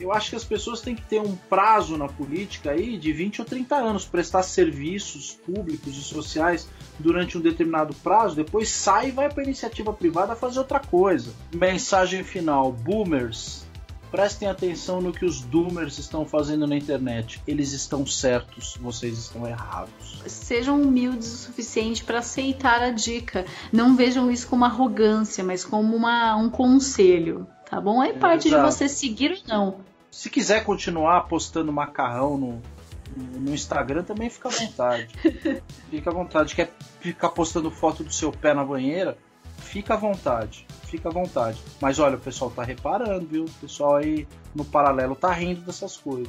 Eu acho que as pessoas têm que ter um prazo na política aí de 20 ou 30 anos, prestar serviços públicos e sociais durante um determinado prazo, depois sai e vai para iniciativa privada fazer outra coisa. Mensagem final: boomers, Prestem atenção no que os doomers estão fazendo na internet. Eles estão certos, vocês estão errados. Sejam humildes o suficiente para aceitar a dica. Não vejam isso como arrogância, mas como uma, um conselho, tá bom? É parte Exato. de você seguir ou não. Se quiser continuar postando macarrão no, no Instagram, também fica à vontade. fica à vontade. Quer ficar postando foto do seu pé na banheira? Fica à vontade fica à vontade. Mas olha, o pessoal tá reparando, viu? O pessoal aí no paralelo tá rindo dessas coisas.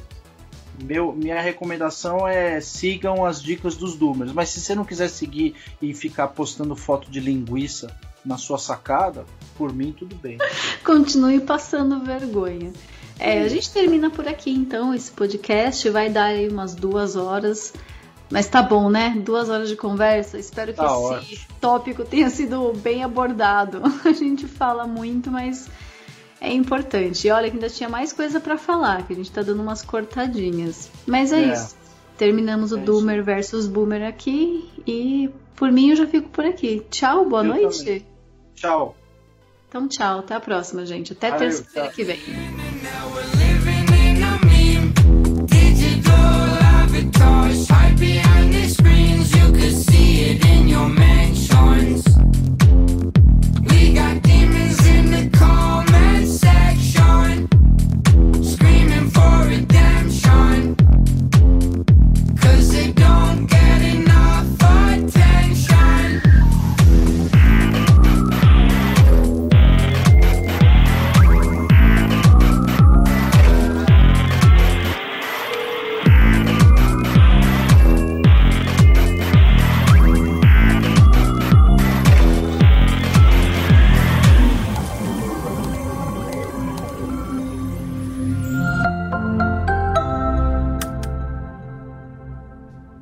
Meu, minha recomendação é sigam as dicas dos Doomers. Mas se você não quiser seguir e ficar postando foto de linguiça na sua sacada, por mim tudo bem. Continue passando vergonha. É, a gente termina por aqui então esse podcast. Vai dar aí umas duas horas. Mas tá bom, né? Duas horas de conversa. Espero que tá esse ótimo. tópico tenha sido bem abordado. A gente fala muito, mas é importante. E olha que ainda tinha mais coisa para falar, que a gente tá dando umas cortadinhas. Mas é, é. isso. Terminamos o é Doomer isso. versus Boomer aqui e por mim eu já fico por aqui. Tchau, boa eu noite. Também. Tchau. Então tchau, até a próxima, gente. Até terça-feira que vem. behind demons in the car.